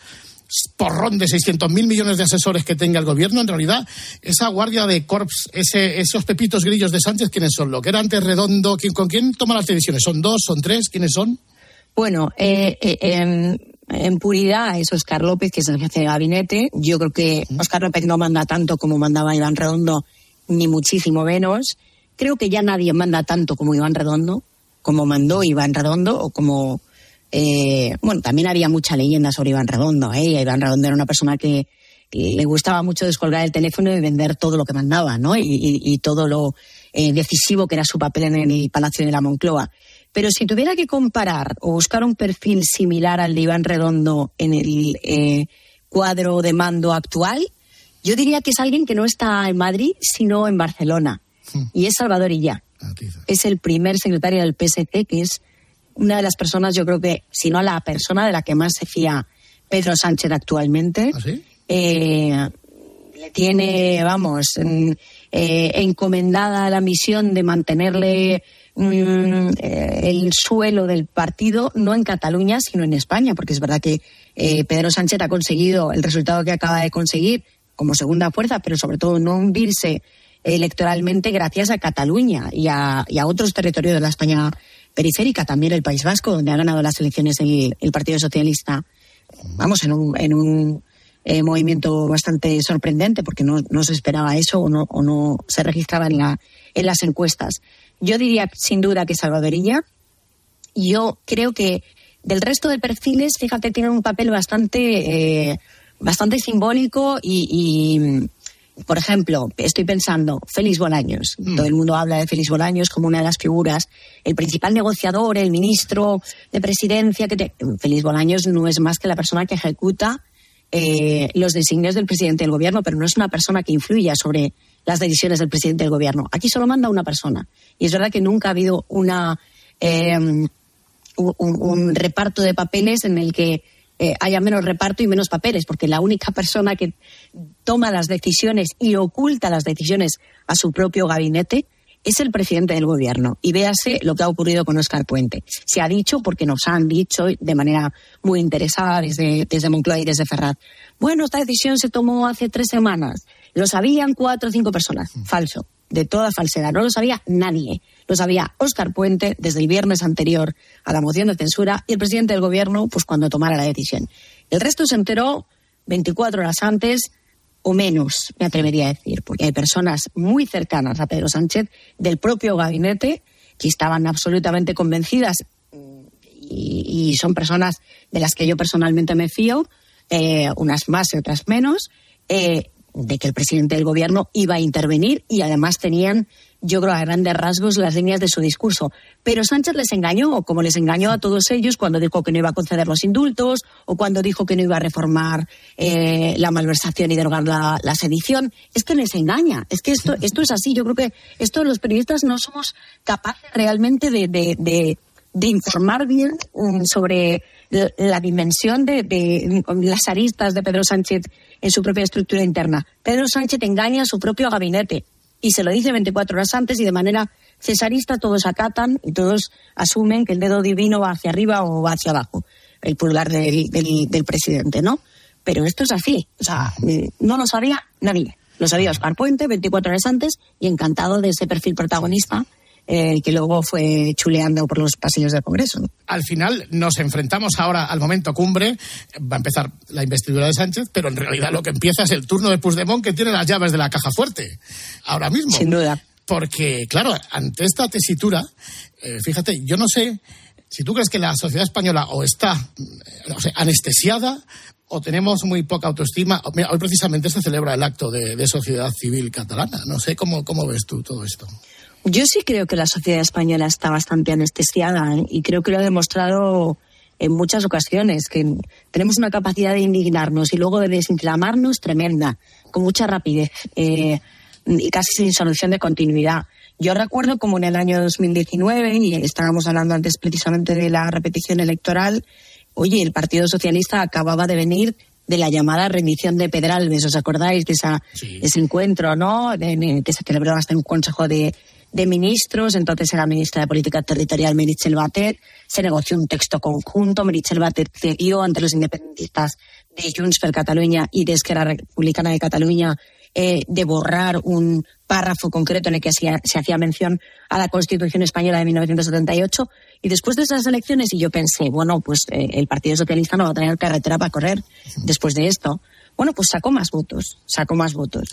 porrón de 600.000 millones de asesores que tenga el gobierno, en realidad, esa guardia de corps, ese, esos pepitos grillos de Sánchez, ¿quiénes son? Lo que era antes redondo, ¿quién, ¿con quién toma las decisiones? ¿Son dos, son tres? ¿Quiénes son? Bueno, eh, eh, en, en puridad es Oscar López, que es el jefe de gabinete. Yo creo que Oscar López no manda tanto como mandaba Iván Redondo, ni muchísimo menos. Creo que ya nadie manda tanto como Iván Redondo, como mandó Iván Redondo, o como... eh, bueno, también había mucha leyenda sobre Iván Redondo. ¿eh? Iván Redondo era una persona que le gustaba mucho descolgar el teléfono y vender todo lo que mandaba, ¿no? Y, todo lo eh, decisivo que era su papel en el Palacio de la Moncloa. Pero si tuviera que comparar o buscar un perfil similar al de Iván Redondo en el eh, cuadro de mando actual, yo diría que es alguien que no está en Madrid, sino en Barcelona. Y es Salvador Illa. es el primer secretario del PSC, que es una de las personas, yo creo que, si no la persona de la que más se fía Pedro Sánchez actualmente. Eh, le tiene, vamos, en- eh, encomendada la misión de mantenerle mm, eh, el suelo del partido, no en Cataluña, sino en España, porque es verdad que eh, Pedro Sánchez ha conseguido el resultado que acaba de conseguir como segunda fuerza, pero sobre todo no hundirse electoralmente gracias a Cataluña y a, otros territorios de la España periférica, también el País Vasco, donde ha ganado las elecciones el, Partido Socialista. Vamos, en un, en un eh, movimiento bastante sorprendente, porque no, no se esperaba eso o no, no se registraba en, la, en las encuestas. Yo diría sin duda que Salvadorilla. Yo creo que del resto de perfiles, fíjate, tienen un papel bastante, eh, bastante simbólico y, por ejemplo, estoy pensando, Félix Bolaños. Todo el mundo habla de Félix Bolaños como una de las figuras, el principal negociador, el ministro de presidencia. Que te- Félix Bolaños no es más que la persona que ejecuta eh, los designios del presidente del gobierno, pero no es una persona que influya sobre las decisiones del presidente del gobierno. Aquí solo manda una persona. Y es verdad que nunca ha habido una, eh, un, un reparto de papeles en el que eh, haya menos reparto y menos papeles, porque la única persona que toma las decisiones y oculta las decisiones a su propio gabinete es el presidente del gobierno. Y véase lo que ha ocurrido con Oscar Puente. Se ha dicho, porque nos han dicho de manera muy interesada desde, desde Moncloa y desde Ferraz. Bueno, esta decisión se tomó hace tres semanas. Lo sabían cuatro o cinco personas. Falso. De toda falsedad. No lo sabía nadie. Lo sabía Oscar Puente desde el viernes anterior a la moción de censura y el presidente del gobierno, pues cuando tomara la decisión. El resto se enteró 24 horas antes o menos, me atrevería a decir, porque hay personas muy cercanas a Pedro Sánchez del propio gabinete que estaban absolutamente convencidas y, y son personas de las que yo personalmente me fío, eh, unas más y otras menos, eh, de que el presidente del gobierno iba a intervenir y además tenían, yo creo, a grandes rasgos las líneas de su discurso. Pero Sánchez les engañó, como les engañó a todos ellos cuando dijo que no iba a conceder los indultos o cuando dijo que no iba a reformar eh, la malversación y derogar la, la sedición. Es que les engaña. Es que esto, esto es así. Yo creo que esto los periodistas no somos capaces realmente de, de, de, de informar bien um, sobre la, la dimensión de, de um, las aristas de Pedro Sánchez en su propia estructura interna. Pedro Sánchez engaña a su propio gabinete y se lo dice 24 horas antes y de manera cesarista todos acatan y todos asumen que el dedo divino va hacia arriba o va hacia abajo, el pulgar del, del, presidente, ¿no? Pero esto es así, o sea, eh, no lo sabía nadie. Lo sabía Oscar Puente 24 horas antes y encantado de ese perfil protagonista eh, que luego fue chuleando por los pasillos del Congreso. Al final nos enfrentamos ahora al momento cumbre. Va a empezar la investidura de Sánchez, pero en realidad lo que empieza es el turno de Puigdemont que tiene las llaves de la caja fuerte. Ahora mismo. Sin duda. Porque, claro, ante esta tesitura, eh, fíjate, yo no sé si tú crees que la sociedad española o está eh, anestesiada o tenemos muy poca autoestima. Mira, hoy precisamente se celebra el acto de, de sociedad civil catalana. No sé cómo, cómo ves tú todo esto. Yo sí creo que la sociedad española está bastante anestesiada ¿eh? y creo que lo ha demostrado en muchas ocasiones, que tenemos una capacidad de indignarnos y luego de desinflamarnos tremenda, con mucha rapidez eh, y casi sin solución de continuidad. Yo recuerdo como en el año 2019, y estábamos hablando antes precisamente de la repetición electoral, oye, el Partido Socialista acababa de venir de la llamada rendición de Pedralbes, ¿os acordáis de esa, ese encuentro, no? De- de- que se celebró hasta en un consejo de, de ministros, entonces era ministra de Política Territorial Meritxell Batet, se negoció un texto conjunto, Meritxell Batet cedió ante los independentistas de Junts per Catalunya y de Esquerra Republicana de Cataluña eh, de borrar un párrafo concreto en el que se hacía mención a la Constitución Española de 1978 y después de esas elecciones y yo pensé, bueno, pues eh, el Partido Socialista no va a tener carretera para correr después de esto. Bueno, pues sacó más votos, sacó más votos.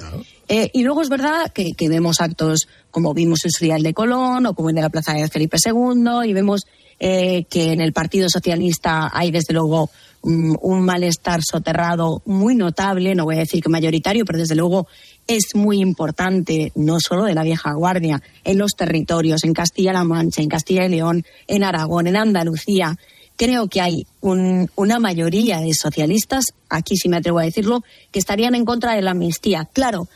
Eh, y luego es verdad que, que vemos actos como vimos en su día el de Colón o como de la Plaza de Felipe II y vemos eh, que en el Partido Socialista hay desde luego un, un malestar soterrado muy notable, no voy a decir que mayoritario, pero desde luego es muy importante, no solo de la vieja guardia, en los territorios, en Castilla-La Mancha, en Castilla y León, en Aragón, en Andalucía. Creo que hay un- una mayoría de socialistas, aquí sí me atrevo a decirlo, que estarían en contra de la amnistía. Claro,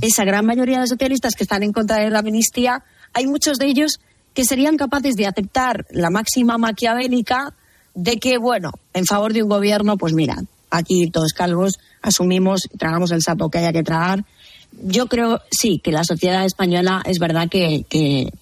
esa gran mayoría de socialistas que están en contra de la amnistía hay muchos de ellos que serían capaces de aceptar la máxima maquiavélica de que, bueno, en favor de un gobierno, pues mira, aquí todos calvos asumimos, tragamos el sapo que haya que tragar. Yo creo, sí, que la sociedad española es verdad que, que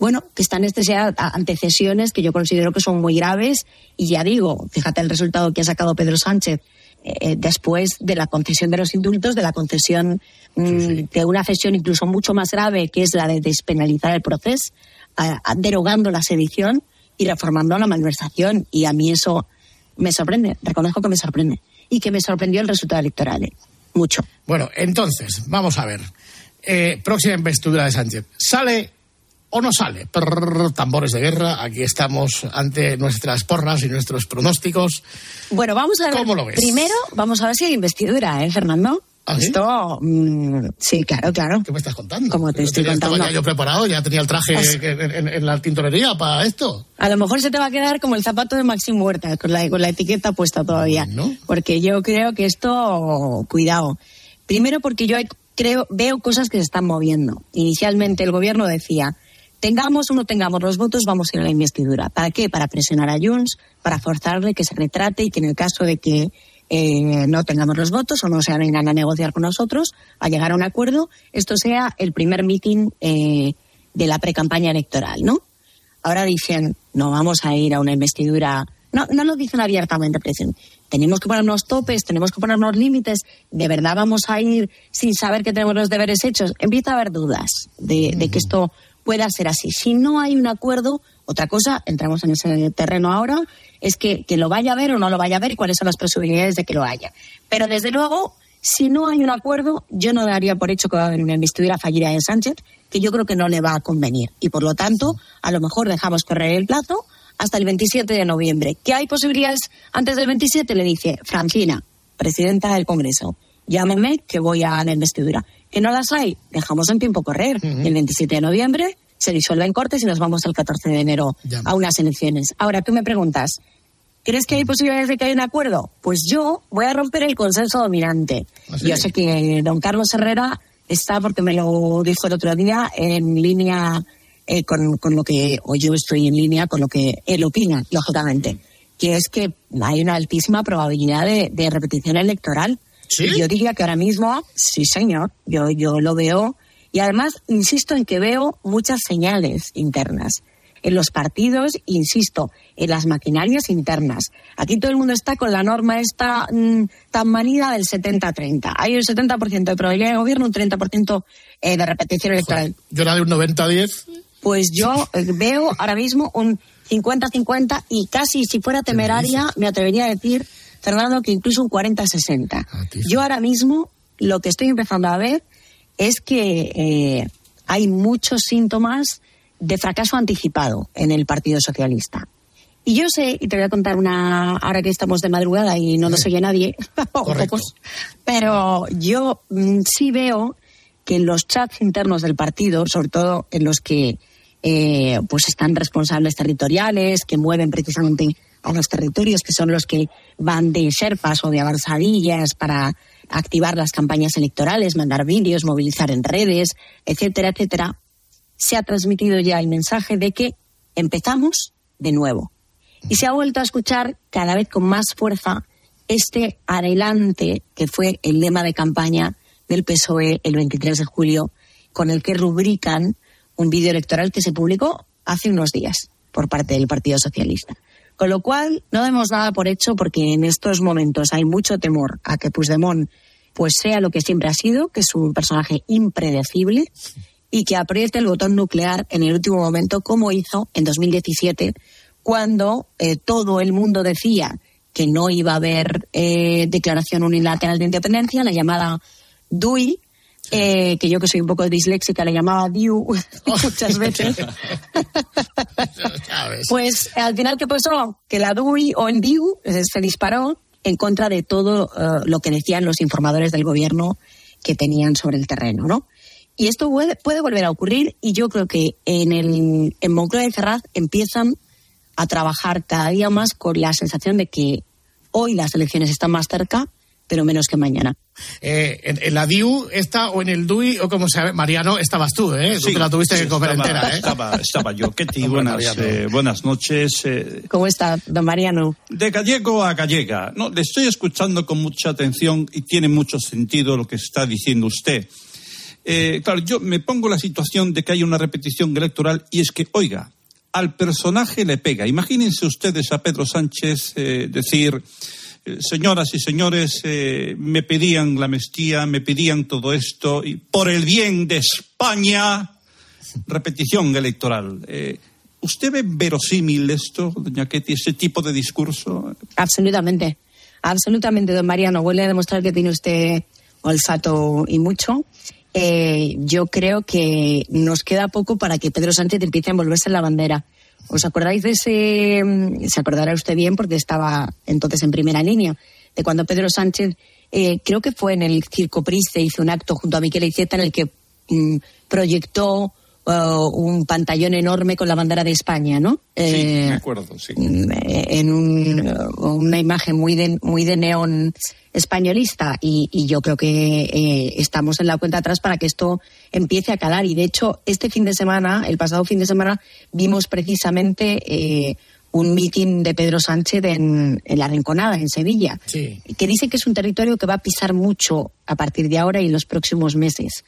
bueno, que están estresadas ante cesiones que yo considero que son muy graves y ya digo, fíjate el resultado que ha sacado Pedro Sánchez eh, después de la concesión de los indultos, de la concesión mm, de una cesión incluso mucho más grave, que es la de despenalizar el proceso, a- a- derogando la sedición y reformando la malversación. Y a mí eso me sorprende, reconozco que me sorprende. Y que me sorprendió el resultado electoral. eh, Mucho. Bueno, entonces, vamos a ver. Eh, próxima investidura de Sánchez. ¿Sale o no sale? Prrr, tambores de guerra. Aquí estamos ante nuestras porras y nuestros pronósticos. Bueno, vamos a ver. ¿Cómo lo ves? Primero, vamos a ver si hay investidura, ¿eh, Fernando? ¿Ah, sí? Esto, mm, sí, claro, claro. ¿Qué me estás contando? Como te estoy estaba contando. ya yo preparado, ya tenía el traje en, en- en la tintorería para esto. A lo mejor se te va a quedar como el zapato de Maxim Huerta, con la, con la etiqueta puesta todavía. Porque yo creo que esto, cuidado. Primero porque yo hay- creo, veo cosas que se están moviendo. Inicialmente el gobierno decía, tengamos o no tengamos los votos, vamos a ir a la investidura. ¿Para qué? Para presionar a Junts, para forzarle que se retrate y que en el caso de que eh, no tengamos los votos o no se vengan a negociar con nosotros, a llegar a un acuerdo, esto sea el primer meeting eh, de la precampaña electoral, ¿no? Ahora dicen, no vamos a ir a una investidura. No, no lo dicen abiertamente, pero dicen, tenemos que ponernos topes, tenemos que ponernos límites, de verdad vamos a ir sin saber que tenemos los deberes hechos. Empieza a haber dudas de, de que esto pueda ser así. Si no hay un acuerdo, otra cosa, entramos en ese terreno ahora, es que, que lo vaya a ver o no lo vaya a ver y cuáles son las posibilidades de que lo haya. Pero desde luego, si no hay un acuerdo, yo no daría por hecho que va a haber una investidura fallida de Sánchez, que yo creo que no le va a convenir. Y por lo tanto, a lo mejor dejamos correr el plazo hasta el 27 de noviembre. ¿Qué hay posibilidades antes del 27? Le dice Francina, presidenta del Congreso, llámeme que voy a la investidura. Que no las hay, dejamos en tiempo correr. Y El 27 de noviembre se disuelve en Cortes y nos vamos el 14 de enero Ya. a unas elecciones. Ahora, tú me preguntas, ¿Crees que hay posibilidades de que haya un acuerdo? Pues yo voy a romper el consenso dominante. ¿Ah? Yo sé que don Carlos Herrera está, porque me lo dijo el otro día, en línea eh, con, con lo que, o yo estoy en línea con lo que él opina, lógicamente, que es que hay una altísima probabilidad de, de repetición electoral. Yo diría que ahora mismo, sí señor, yo, yo lo veo. Y además, insisto en que veo muchas señales internas en los partidos, insisto, en las maquinarias internas. Aquí todo el mundo está con la norma esta mm, tan manida del 70-30. Hay un 70% de probabilidad de gobierno, un 30% eh, de repetición electoral. Yo era de un 90-10. Pues yo eh, veo ahora mismo un 50-50 y casi si fuera temeraria me atrevería a decir, Fernando, que incluso un 40-60. Yo ahora mismo lo que estoy empezando a ver es que eh, hay muchos síntomas de fracaso anticipado en el Partido Socialista. Y yo sé, y te voy a contar una, ahora que estamos de madrugada y no nos oye nadie, pocos, pero yo mm, sí veo que en los chats internos del partido, sobre todo en los que eh, pues están responsables territoriales, que mueven precisamente a los territorios, que son los que van de Sherpas o de avanzadillas para activar las campañas electorales, mandar vídeos, movilizar en redes, etcétera, etcétera, se ha transmitido ya el mensaje de que empezamos de nuevo. Y se ha vuelto a escuchar cada vez con más fuerza este adelante que fue el lema de campaña del PSOE el 23 de julio, con el que rubrican un vídeo electoral que se publicó hace unos días por parte del Partido Socialista. Con lo cual, no demos nada por hecho porque en estos momentos hay mucho temor a que Puigdemont pues sea lo que siempre ha sido, que es un personaje impredecible y que apriete el botón nuclear en el último momento como hizo en 2017 cuando eh, todo el mundo decía que no iba a haber eh, declaración unilateral de independencia, la llamada DUI, eh, que yo que soy un poco disléxica le llamaba DIU muchas veces. Pues al final, ¿qué pasó? Que la DUI o el DIU eh, se disparó en contra de todo eh, lo que decían los informadores del gobierno que tenían sobre el terreno, ¿no? Y esto puede, puede volver a ocurrir y yo creo que en, el, en Moncloa y Ferraz empiezan a trabajar cada día más con la sensación de que hoy las elecciones están más cerca pero menos que mañana. Eh, en, en la DIU está o en el DUI o como se llama, Mariano, estabas tú, ¿eh? Tú Sí, te la tuviste sí, que comer estaba, entera, ¿eh? Estaba, estaba yo. Ketty, Hombre, buenas, eh, buenas noches. eh, ¿Cómo está, don Mariano? de gallego a gallega. No, le estoy escuchando con mucha atención y tiene mucho sentido lo que está diciendo usted. Eh, claro, yo me pongo la situación de que hay una repetición electoral y es que, oiga, al personaje le pega. Imagínense ustedes a Pedro Sánchez eh, decir, señoras y señores, eh, me pedían la amnistía, me pedían todo esto y por el bien de España, repetición electoral. Eh, ¿Usted ve verosímil esto, doña Ketty, ese tipo de discurso? Absolutamente, absolutamente, don Mariano. Vuelve a demostrar que tiene usted olfato y mucho. Eh, yo creo que nos queda poco para que Pedro Sánchez empiece a envolverse en la bandera. ¿Os acordáis de ese? mm, Se acordará usted bien porque estaba entonces en primera línea de cuando Pedro Sánchez, eh, creo que fue en el Circo Priste, hizo un acto junto a Miquel Iceta en el que mm, proyectó eh, un pantallón enorme con la bandera de España, ¿no? Sí, Eh, me acuerdo, sí. en un- una imagen muy de, muy de neón españolista y, y yo creo que eh, estamos en la cuenta atrás para que esto empiece a calar y de hecho este fin de semana, el pasado fin de semana, vimos precisamente eh, un mitin de Pedro Sánchez en, en La Rinconada, en Sevilla, que dice que es un territorio que va a pisar mucho a partir de ahora y en los próximos meses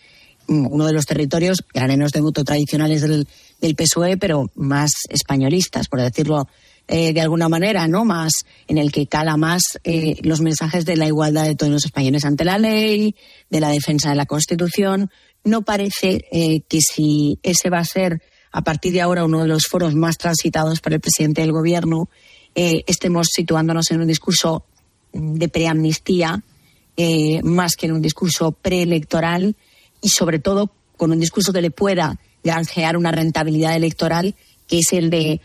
uno de los territorios graneros de voto tradicionales del, del PSOE, pero más españolistas, por decirlo eh, de alguna manera, ¿no? Más en el que cala más eh, los mensajes de la igualdad de todos los españoles ante la ley, de la defensa de la Constitución. No parece eh, que si ese va a ser a partir de ahora uno de los foros más transitados por el presidente del gobierno, eh, estemos situándonos en un discurso de preamnistía eh, más que en un discurso preelectoral y sobre todo con un discurso que le pueda granjear una rentabilidad electoral que es el de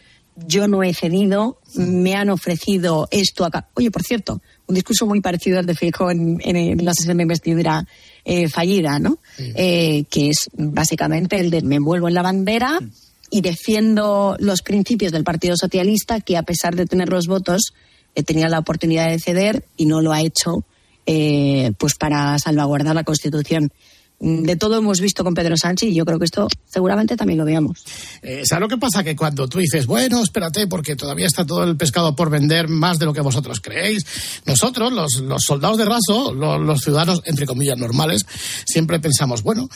yo no he cedido, me han ofrecido esto acá. Oye, por cierto, un discurso muy parecido al de Feijóo en, en la sesión de investidura eh, fallida, ¿no? Eh, que es básicamente el de me envuelvo en la bandera y defiendo los principios del Partido Socialista que a pesar de tener los votos eh, tenía la oportunidad de ceder y no lo ha hecho eh, pues para salvaguardar la Constitución. De todo hemos visto con Pedro Sánchez y yo creo que esto seguramente también lo veamos. Eh, ¿Sabes lo que pasa? Que cuando tú dices, bueno, espérate, porque todavía está todo el pescado por vender más de lo que vosotros creéis, nosotros, los, los soldados de raso, lo- los, ciudadanos, entre comillas, normales, siempre pensamos, bueno,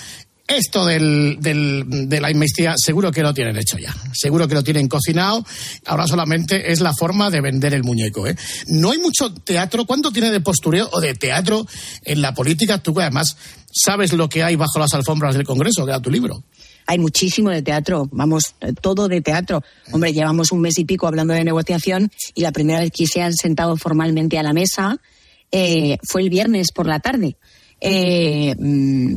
esto del, de la amnistía seguro que lo tienen hecho ya, seguro que lo tienen cocinado, ahora solamente es la forma de vender el muñeco. ¿eh? No hay mucho teatro, ¿cuánto tiene de postureo o de teatro en la política? Tú que además sabes lo que hay bajo las alfombras del Congreso, que da tu libro. Hay muchísimo de teatro, vamos, todo de teatro. Hombre, llevamos un mes y pico hablando de negociación y la primera vez que se han sentado formalmente a la mesa eh, fue el viernes por la tarde. Eh, mm,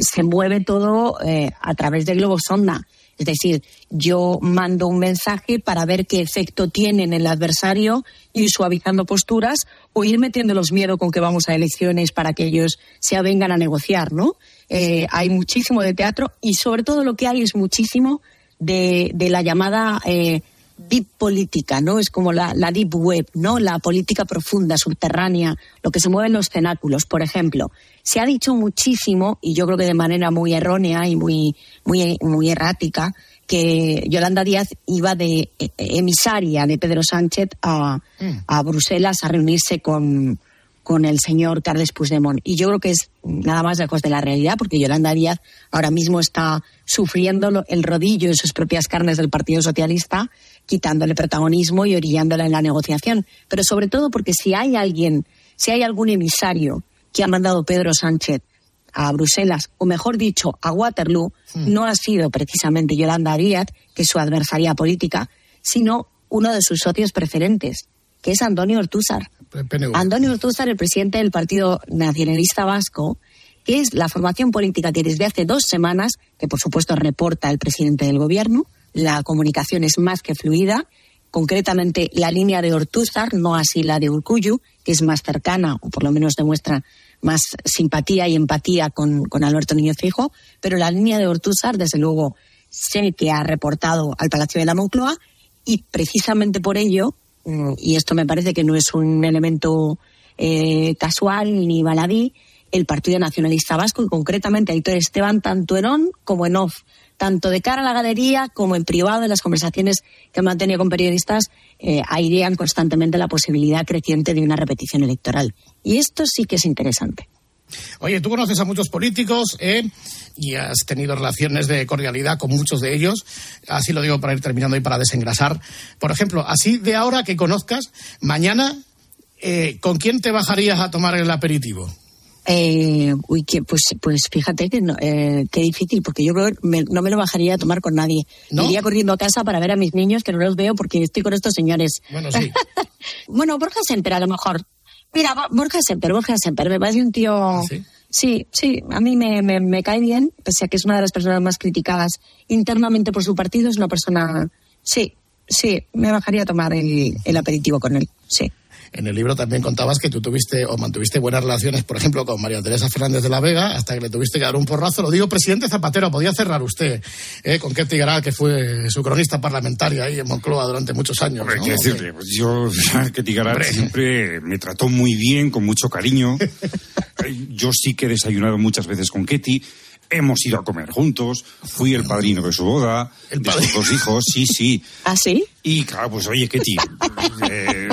se mueve todo eh, a través de globo sonda. Es decir, yo mando un mensaje para ver qué efecto tiene en el adversario, ir suavizando posturas o ir metiéndolos miedo con que vamos a elecciones para que ellos se avengan a negociar, ¿no? Eh, hay muchísimo de teatro y sobre todo lo que hay es muchísimo de, de la llamada eh, deep política, ¿no? Es como la, la deep web, ¿no? La política profunda, subterránea, lo que se mueve en los cenáculos. Por ejemplo, se ha dicho muchísimo, y yo creo que de manera muy errónea y muy, muy, muy errática, que Yolanda Díaz iba de eh, emisaria de Pedro Sánchez a, a Bruselas a reunirse con, con el señor Carles Puigdemont. Y yo creo que es nada más lejos de la realidad, porque Yolanda Díaz ahora mismo está sufriendo el rodillo en sus propias carnes del Partido Socialista, quitándole protagonismo y orillándola en la negociación. Pero sobre todo porque si hay alguien, si hay algún emisario que ha mandado Pedro Sánchez a Bruselas, o mejor dicho, a Waterloo, no ha sido precisamente Yolanda Díaz, que es su adversaria política, sino uno de sus socios preferentes, que es Antonio Ortúzar. Antonio Ortúzar, el presidente del Partido Nacionalista Vasco, que es la formación política que desde hace dos semanas, que por supuesto reporta el presidente del gobierno, la comunicación es más que fluida, concretamente la línea de Ortúzar, no así la de Urcuyu, que es más cercana, o por lo menos demuestra más simpatía y empatía con, con Alberto Niño Fijo, pero la línea de Ortúzar, desde luego, sé que ha reportado al Palacio de la Moncloa y precisamente por ello, mm, y esto me parece que no es un elemento eh, casual ni baladí el Partido Nacionalista Vasco y concretamente Aitor Esteban, tanto en on como en off, tanto de cara a la galería como en privado en las conversaciones que he mantenido con periodistas, eh, airean constantemente la posibilidad creciente de una repetición electoral. Y esto sí que es interesante. Oye, tú conoces a muchos políticos ¿eh? y has tenido relaciones de cordialidad con muchos de ellos. Así lo digo para ir terminando y para desengrasar. Por ejemplo, así de ahora que conozcas, mañana, eh, ¿con quién te bajarías a tomar el aperitivo? Eh, uy, que, pues, pues fíjate que no, eh, qué difícil, porque yo creo que me- no me lo bajaría a tomar con nadie. ¿No? Iría corriendo a casa para ver a mis niños, que no los veo porque estoy con estos señores. Bueno, sí. bueno, Borja Semper a lo mejor. Mira, Bo- Borja Semper, Borja Semper, me parece un tío... ¿Sí? sí, a mí me, me, me cae bien, pese a que es una de las personas más criticadas internamente por su partido, es una persona... Sí, sí, me bajaría a tomar el, el aperitivo con él, sí. En el libro también contabas que tú tuviste o mantuviste buenas relaciones, por ejemplo, con María Teresa Fernández de la Vega, hasta que le tuviste que dar un porrazo. Lo digo, presidente Zapatero, podía cerrar usted eh, con Ketty Garal, que fue su cronista parlamentaria ahí en Moncloa durante muchos años. Hombre, ¿no? hay que decirle, pues yo, que Tigarat siempre me trató muy bien, con mucho cariño. Eh, Yo sí que he desayunado muchas veces con Ketty. Hemos ido a comer juntos. Fui el padrino de su boda, de sus dos hijos, sí, sí. ¿Ah, sí? Y claro, pues oye, Ketty, eh,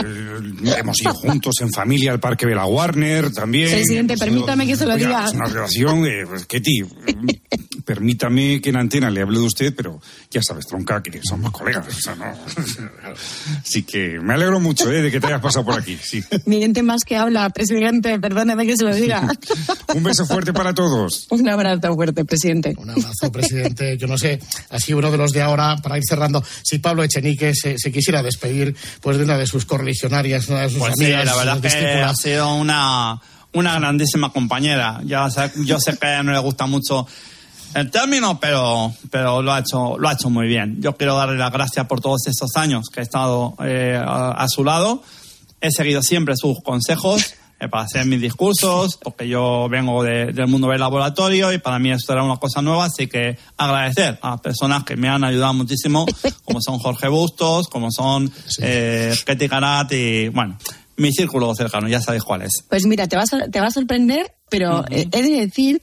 hemos ido juntos en familia al Parque de la Warner también. Presidente, permítame que se lo diga. Es una relación, eh, pues, Ketty, permítame que en antena le hable de usted, pero ya sabes, tronca, que somos colegas. o sea, no. Así que me alegro mucho eh, de que te hayas pasado por aquí. Sí. Miente más que habla, presidente, perdóneme que se lo diga. Un beso fuerte para todos. Un abrazo fuerte, presidente. Un abrazo, presidente. Yo no sé, así uno de los de ahora, para ir cerrando, si Pablo Echenique se, se quisiera despedir pues de una de sus correligionarias, una de sus Pues sí, amigas, la verdad es que ha sido una, una grandísima compañera. Ya sé- yo sé que a ella no le gusta mucho el término, pero, pero lo, ha hecho, lo ha hecho muy bien. Yo quiero darle las gracias por todos estos años que he estado eh, a, a su lado. He seguido siempre sus consejos eh, para hacer mis discursos, porque yo vengo de- del mundo del laboratorio y para mí esto era una cosa nueva, así que agradecer a las personas que me han ayudado muchísimo, como son Jorge Bustos, como son eh, Ketty Garat y, bueno, mi círculo cercano, ya sabéis cuál es. Pues mira, te va a, te va a sorprender, pero eh, he de decir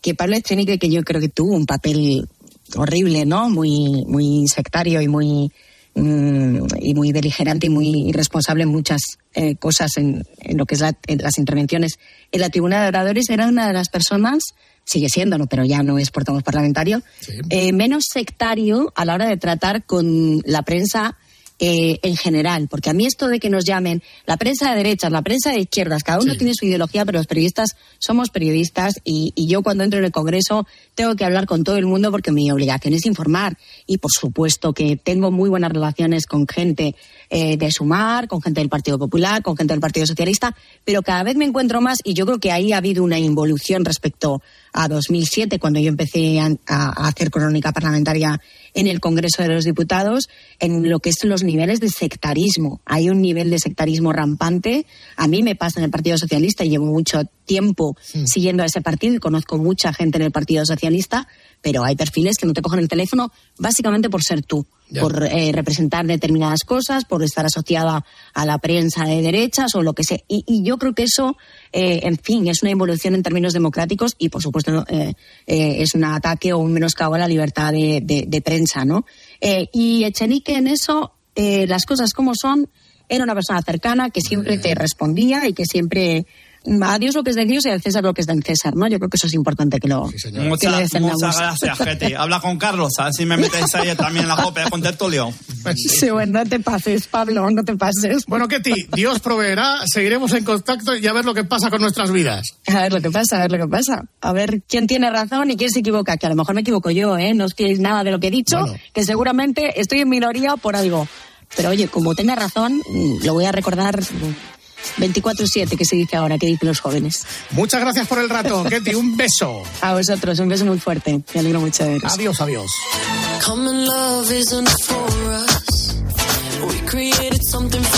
que Pablo Echenique, que yo creo que tuvo un papel horrible, ¿no? Muy, muy sectario y muy, mm, y muy beligerante y muy irresponsable en muchas eh, cosas en, en lo que es la- en las intervenciones en la tribuna de oradores, era una de las personas, sigue siéndolo, pero ya no es portavoz parlamentario, eh, menos sectario a la hora de tratar con la prensa eh, en general, porque a mí esto de que nos llamen la prensa de derechas, la prensa de izquierdas, cada uno tiene su ideología, pero los periodistas somos periodistas y, y yo cuando entro en el Congreso tengo que hablar con todo el mundo porque mi obligación es informar y por supuesto que tengo muy buenas relaciones con gente eh, de Sumar, con gente del Partido Popular, con gente del Partido Socialista, pero cada vez me encuentro más y yo creo que ahí ha habido una involución respecto a 2007, cuando yo empecé a, a hacer crónica parlamentaria en el Congreso de los Diputados, en lo que es los niveles de sectarismo. Hay un nivel de sectarismo rampante. A mí me pasa en el Partido Socialista y llevo mucho tiempo siguiendo a ese partido y conozco mucha gente en el Partido Socialista, pero hay perfiles que no te cogen el teléfono básicamente por ser tú, Ya. por eh, representar determinadas cosas, por estar asociada a la prensa de derechas o lo que sea. Y, y yo creo que eso, eh, en fin, es una involución en términos democráticos y, por supuesto, eh, es un ataque o un menoscabo a la libertad de, de- de prensa, ¿no? Y Echenique en eso, las cosas como son, era una persona cercana que siempre te respondía y que siempre a Dios lo que es de Dios y al César lo que es del César, ¿no? Yo creo que eso es importante que lo, que lo Muchas, defendamos. muchas gracias, Getty. Habla con Carlos, a ver si me metéis ahí también en la copia con Tertulio. Sí, bueno, no te pases, Pablo, no te pases. Bueno, Ketty, Dios proveerá, seguiremos en contacto y a ver lo que pasa con nuestras vidas. A ver lo que pasa, a ver lo que pasa. A ver quién tiene razón y quién se equivoca. Que a lo mejor me equivoco yo, ¿eh? No os fiéis nada de lo que he dicho, que seguramente estoy en minoría por algo. Pero oye, como tenga razón, lo voy a recordar 24-7, que se dice ahora, que dicen los jóvenes. Muchas gracias por el rato, Ketty. Un beso. A vosotros, un beso muy fuerte. Me alegro mucho de veros. Adiós, adiós. Common love isn't for us. We created something phenomenal.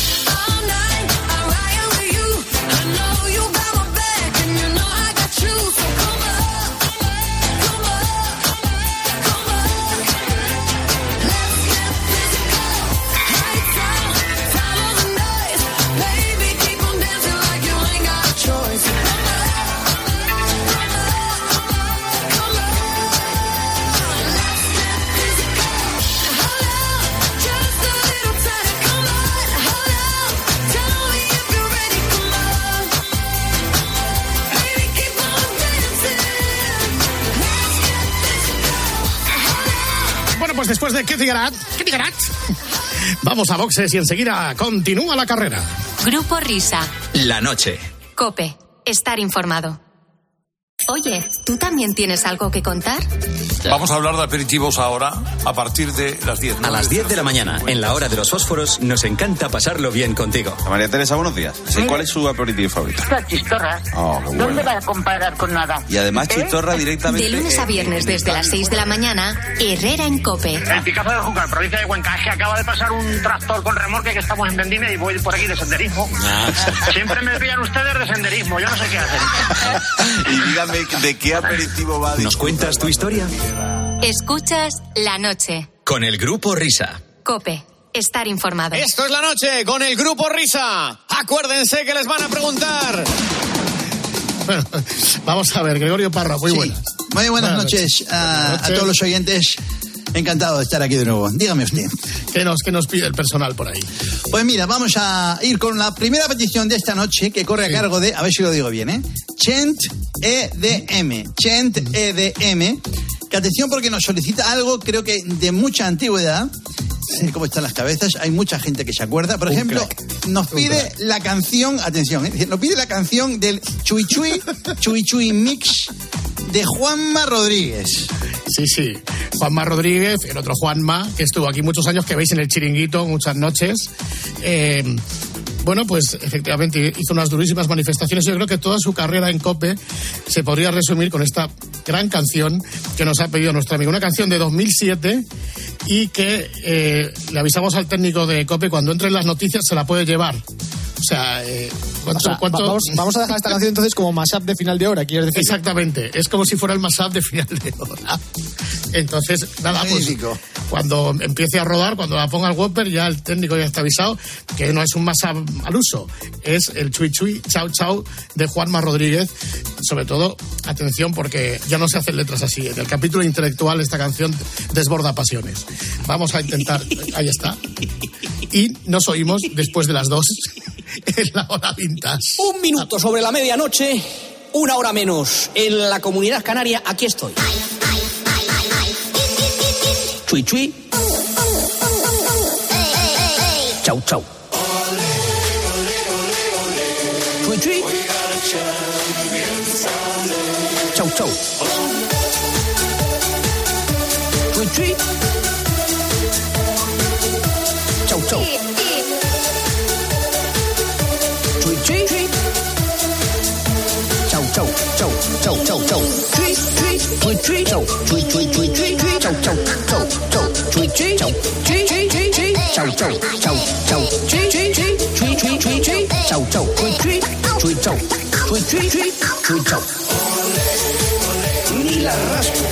Vamos a boxes y enseguida continúa la carrera. Grupo Risa. La noche. Cope. Estar informado. Oye, ¿tú también tienes algo que contar? Vamos a hablar de aperitivos ahora, a partir de las 10. A las 10 de la mañana, en la hora de los fósforos, nos encanta pasarlo bien contigo. María Teresa, buenos días. Sí, ¿Cuál es su aperitivo favorito? Esta chistorra. Oh, qué ¿Dónde bueno. va a comparar con nada? Y además ¿Eh? chistorra directamente... De lunes a viernes desde las 6 de la mañana, Herrera en Cope. El Picazo de Júcar, provincia de Cuenca, es que acaba de pasar un tractor con remolque que estamos en Vendime y voy por aquí de senderismo. Siempre me pillan ustedes de senderismo, yo no sé qué hacen. y dígame, ¿de qué? ¿Nos cuentas tu historia? Escuchas la noche. Con el grupo Risa. Cope. Estar informado. Esto es la noche con el grupo Risa. Acuérdense que les van a preguntar. Bueno, vamos a ver, Gregorio Parra, muy Sí. buenas. Muy buenas noches, a, Buenas a noches. todos los oyentes. Encantado de estar aquí de nuevo. Dígame usted. ¿Qué nos, qué nos pide el personal por ahí? Pues mira, vamos a ir con la primera petición de esta noche que corre a cargo de, a ver si lo digo bien, ¿eh? Chent EDM. Chent EDM. Que atención porque nos solicita algo, creo que de mucha antigüedad. Sé cómo están las cabezas, hay mucha gente que se acuerda. Por Un ejemplo, crack. nos pide la canción, atención, ¿eh? nos pide la canción del Chui Chui, Chui Chui Mix de Juanma Rodríguez. Sí, sí. Juanma Rodríguez, el otro Juanma, que estuvo aquí muchos años, que veis en el chiringuito muchas noches. Eh, bueno, pues efectivamente hizo unas durísimas manifestaciones. Yo creo que toda su carrera en COPE se podría resumir con esta gran canción que nos ha pedido nuestro amigo. Una canción de 2007 y que eh, le avisamos al técnico de COPE cuando entre en las noticias se la puede llevar. O sea, eh, ¿cuánto- O sea, cuánto- va- Vamos, vamos a dejar esta canción entonces como mashup de final de hora, quieres decir. Exactamente, es como si fuera el mashup de final de hora. Entonces, nada, pues cuando empiece a rodar, cuando la ponga el Whopper, ya el técnico ya está avisado que no es un mashup al uso, es el Chui Chui Chau Chau de Juanma Rodríguez. Sobre todo, atención, porque ya no se hacen letras así. En el capítulo intelectual esta canción desborda pasiones. Vamos a intentar, ahí está. Y nos oímos después de las dos en la hora vintage. Un minuto sobre la medianoche, una hora menos. En la comunidad canaria, aquí estoy. Chui chui. Chau chau. Chui chui. Chau chau. Chui chui. Chau chau chau chau. Chui chui chui chui chau. Chau chau chau chau. Chui chui chui chau chau chau chau. Chau chau. Chau. Chau. Ni la raspo.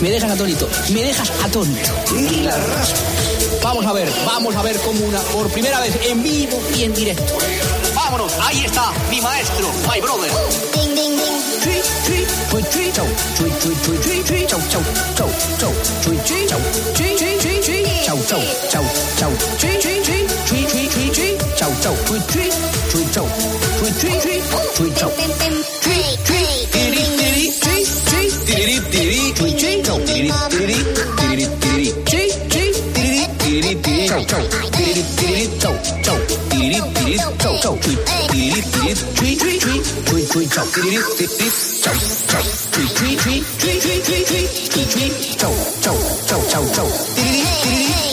Me dejas atónito, me dejas atónito. Ni la raspo. Vamos a ver, vamos a ver como una, por primera vez en vivo y en directo. Vámonos, ahí está, mi maestro, my brother. Ding, ding, ding. Chui, chui, chui, chui, chau. Chui, chui, chui, chui, chui, chau, chau, chau, chau. Chui, chui, chau. Chui, chui, chui, chui, chau, chau, chau, chau. Chui, chui, chui, chui, chui, chui, chui, chau, chau. Chui, chui, chui, chau. Chui, chui, chui, chui, chau. Chui, chui, tiri, tiri, chui, chui, tiri, tiri, chui, chui, chau. Tiri, tiri, tiri, tiri, chui, chui, tiri, tiri, tiri, chau, chau. Tiri, tiri, chau, chau. Tiri, tiri, chau, chau. Chui, tiri, tiri, chui, chui, chui,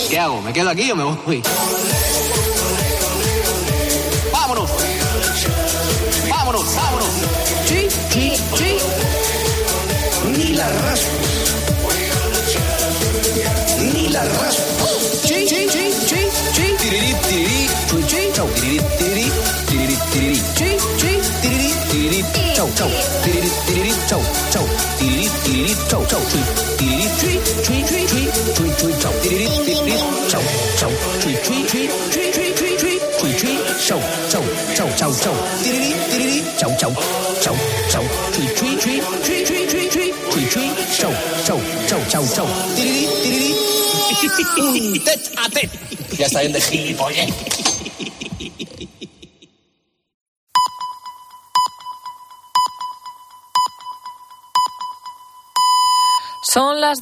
¿Qué hago? ¿Me quedo aquí o me voy? toe, diddy diddy toe, toe, diddy diddy toe, toe, tree, diddy tree, tree tree tree, tree tree toe, diddy diddy toe, toe, tree tree tree, tree tree tree tree, tree tree toe, toe, toe, toe, toe, diddy diddy toe, toe, toe, toe, tree tree tree, tree tree tree tree, tree tree toe, toe, toe, toe, toe, diddy diddy. Un tet a tet. Ya saben de gilipollas.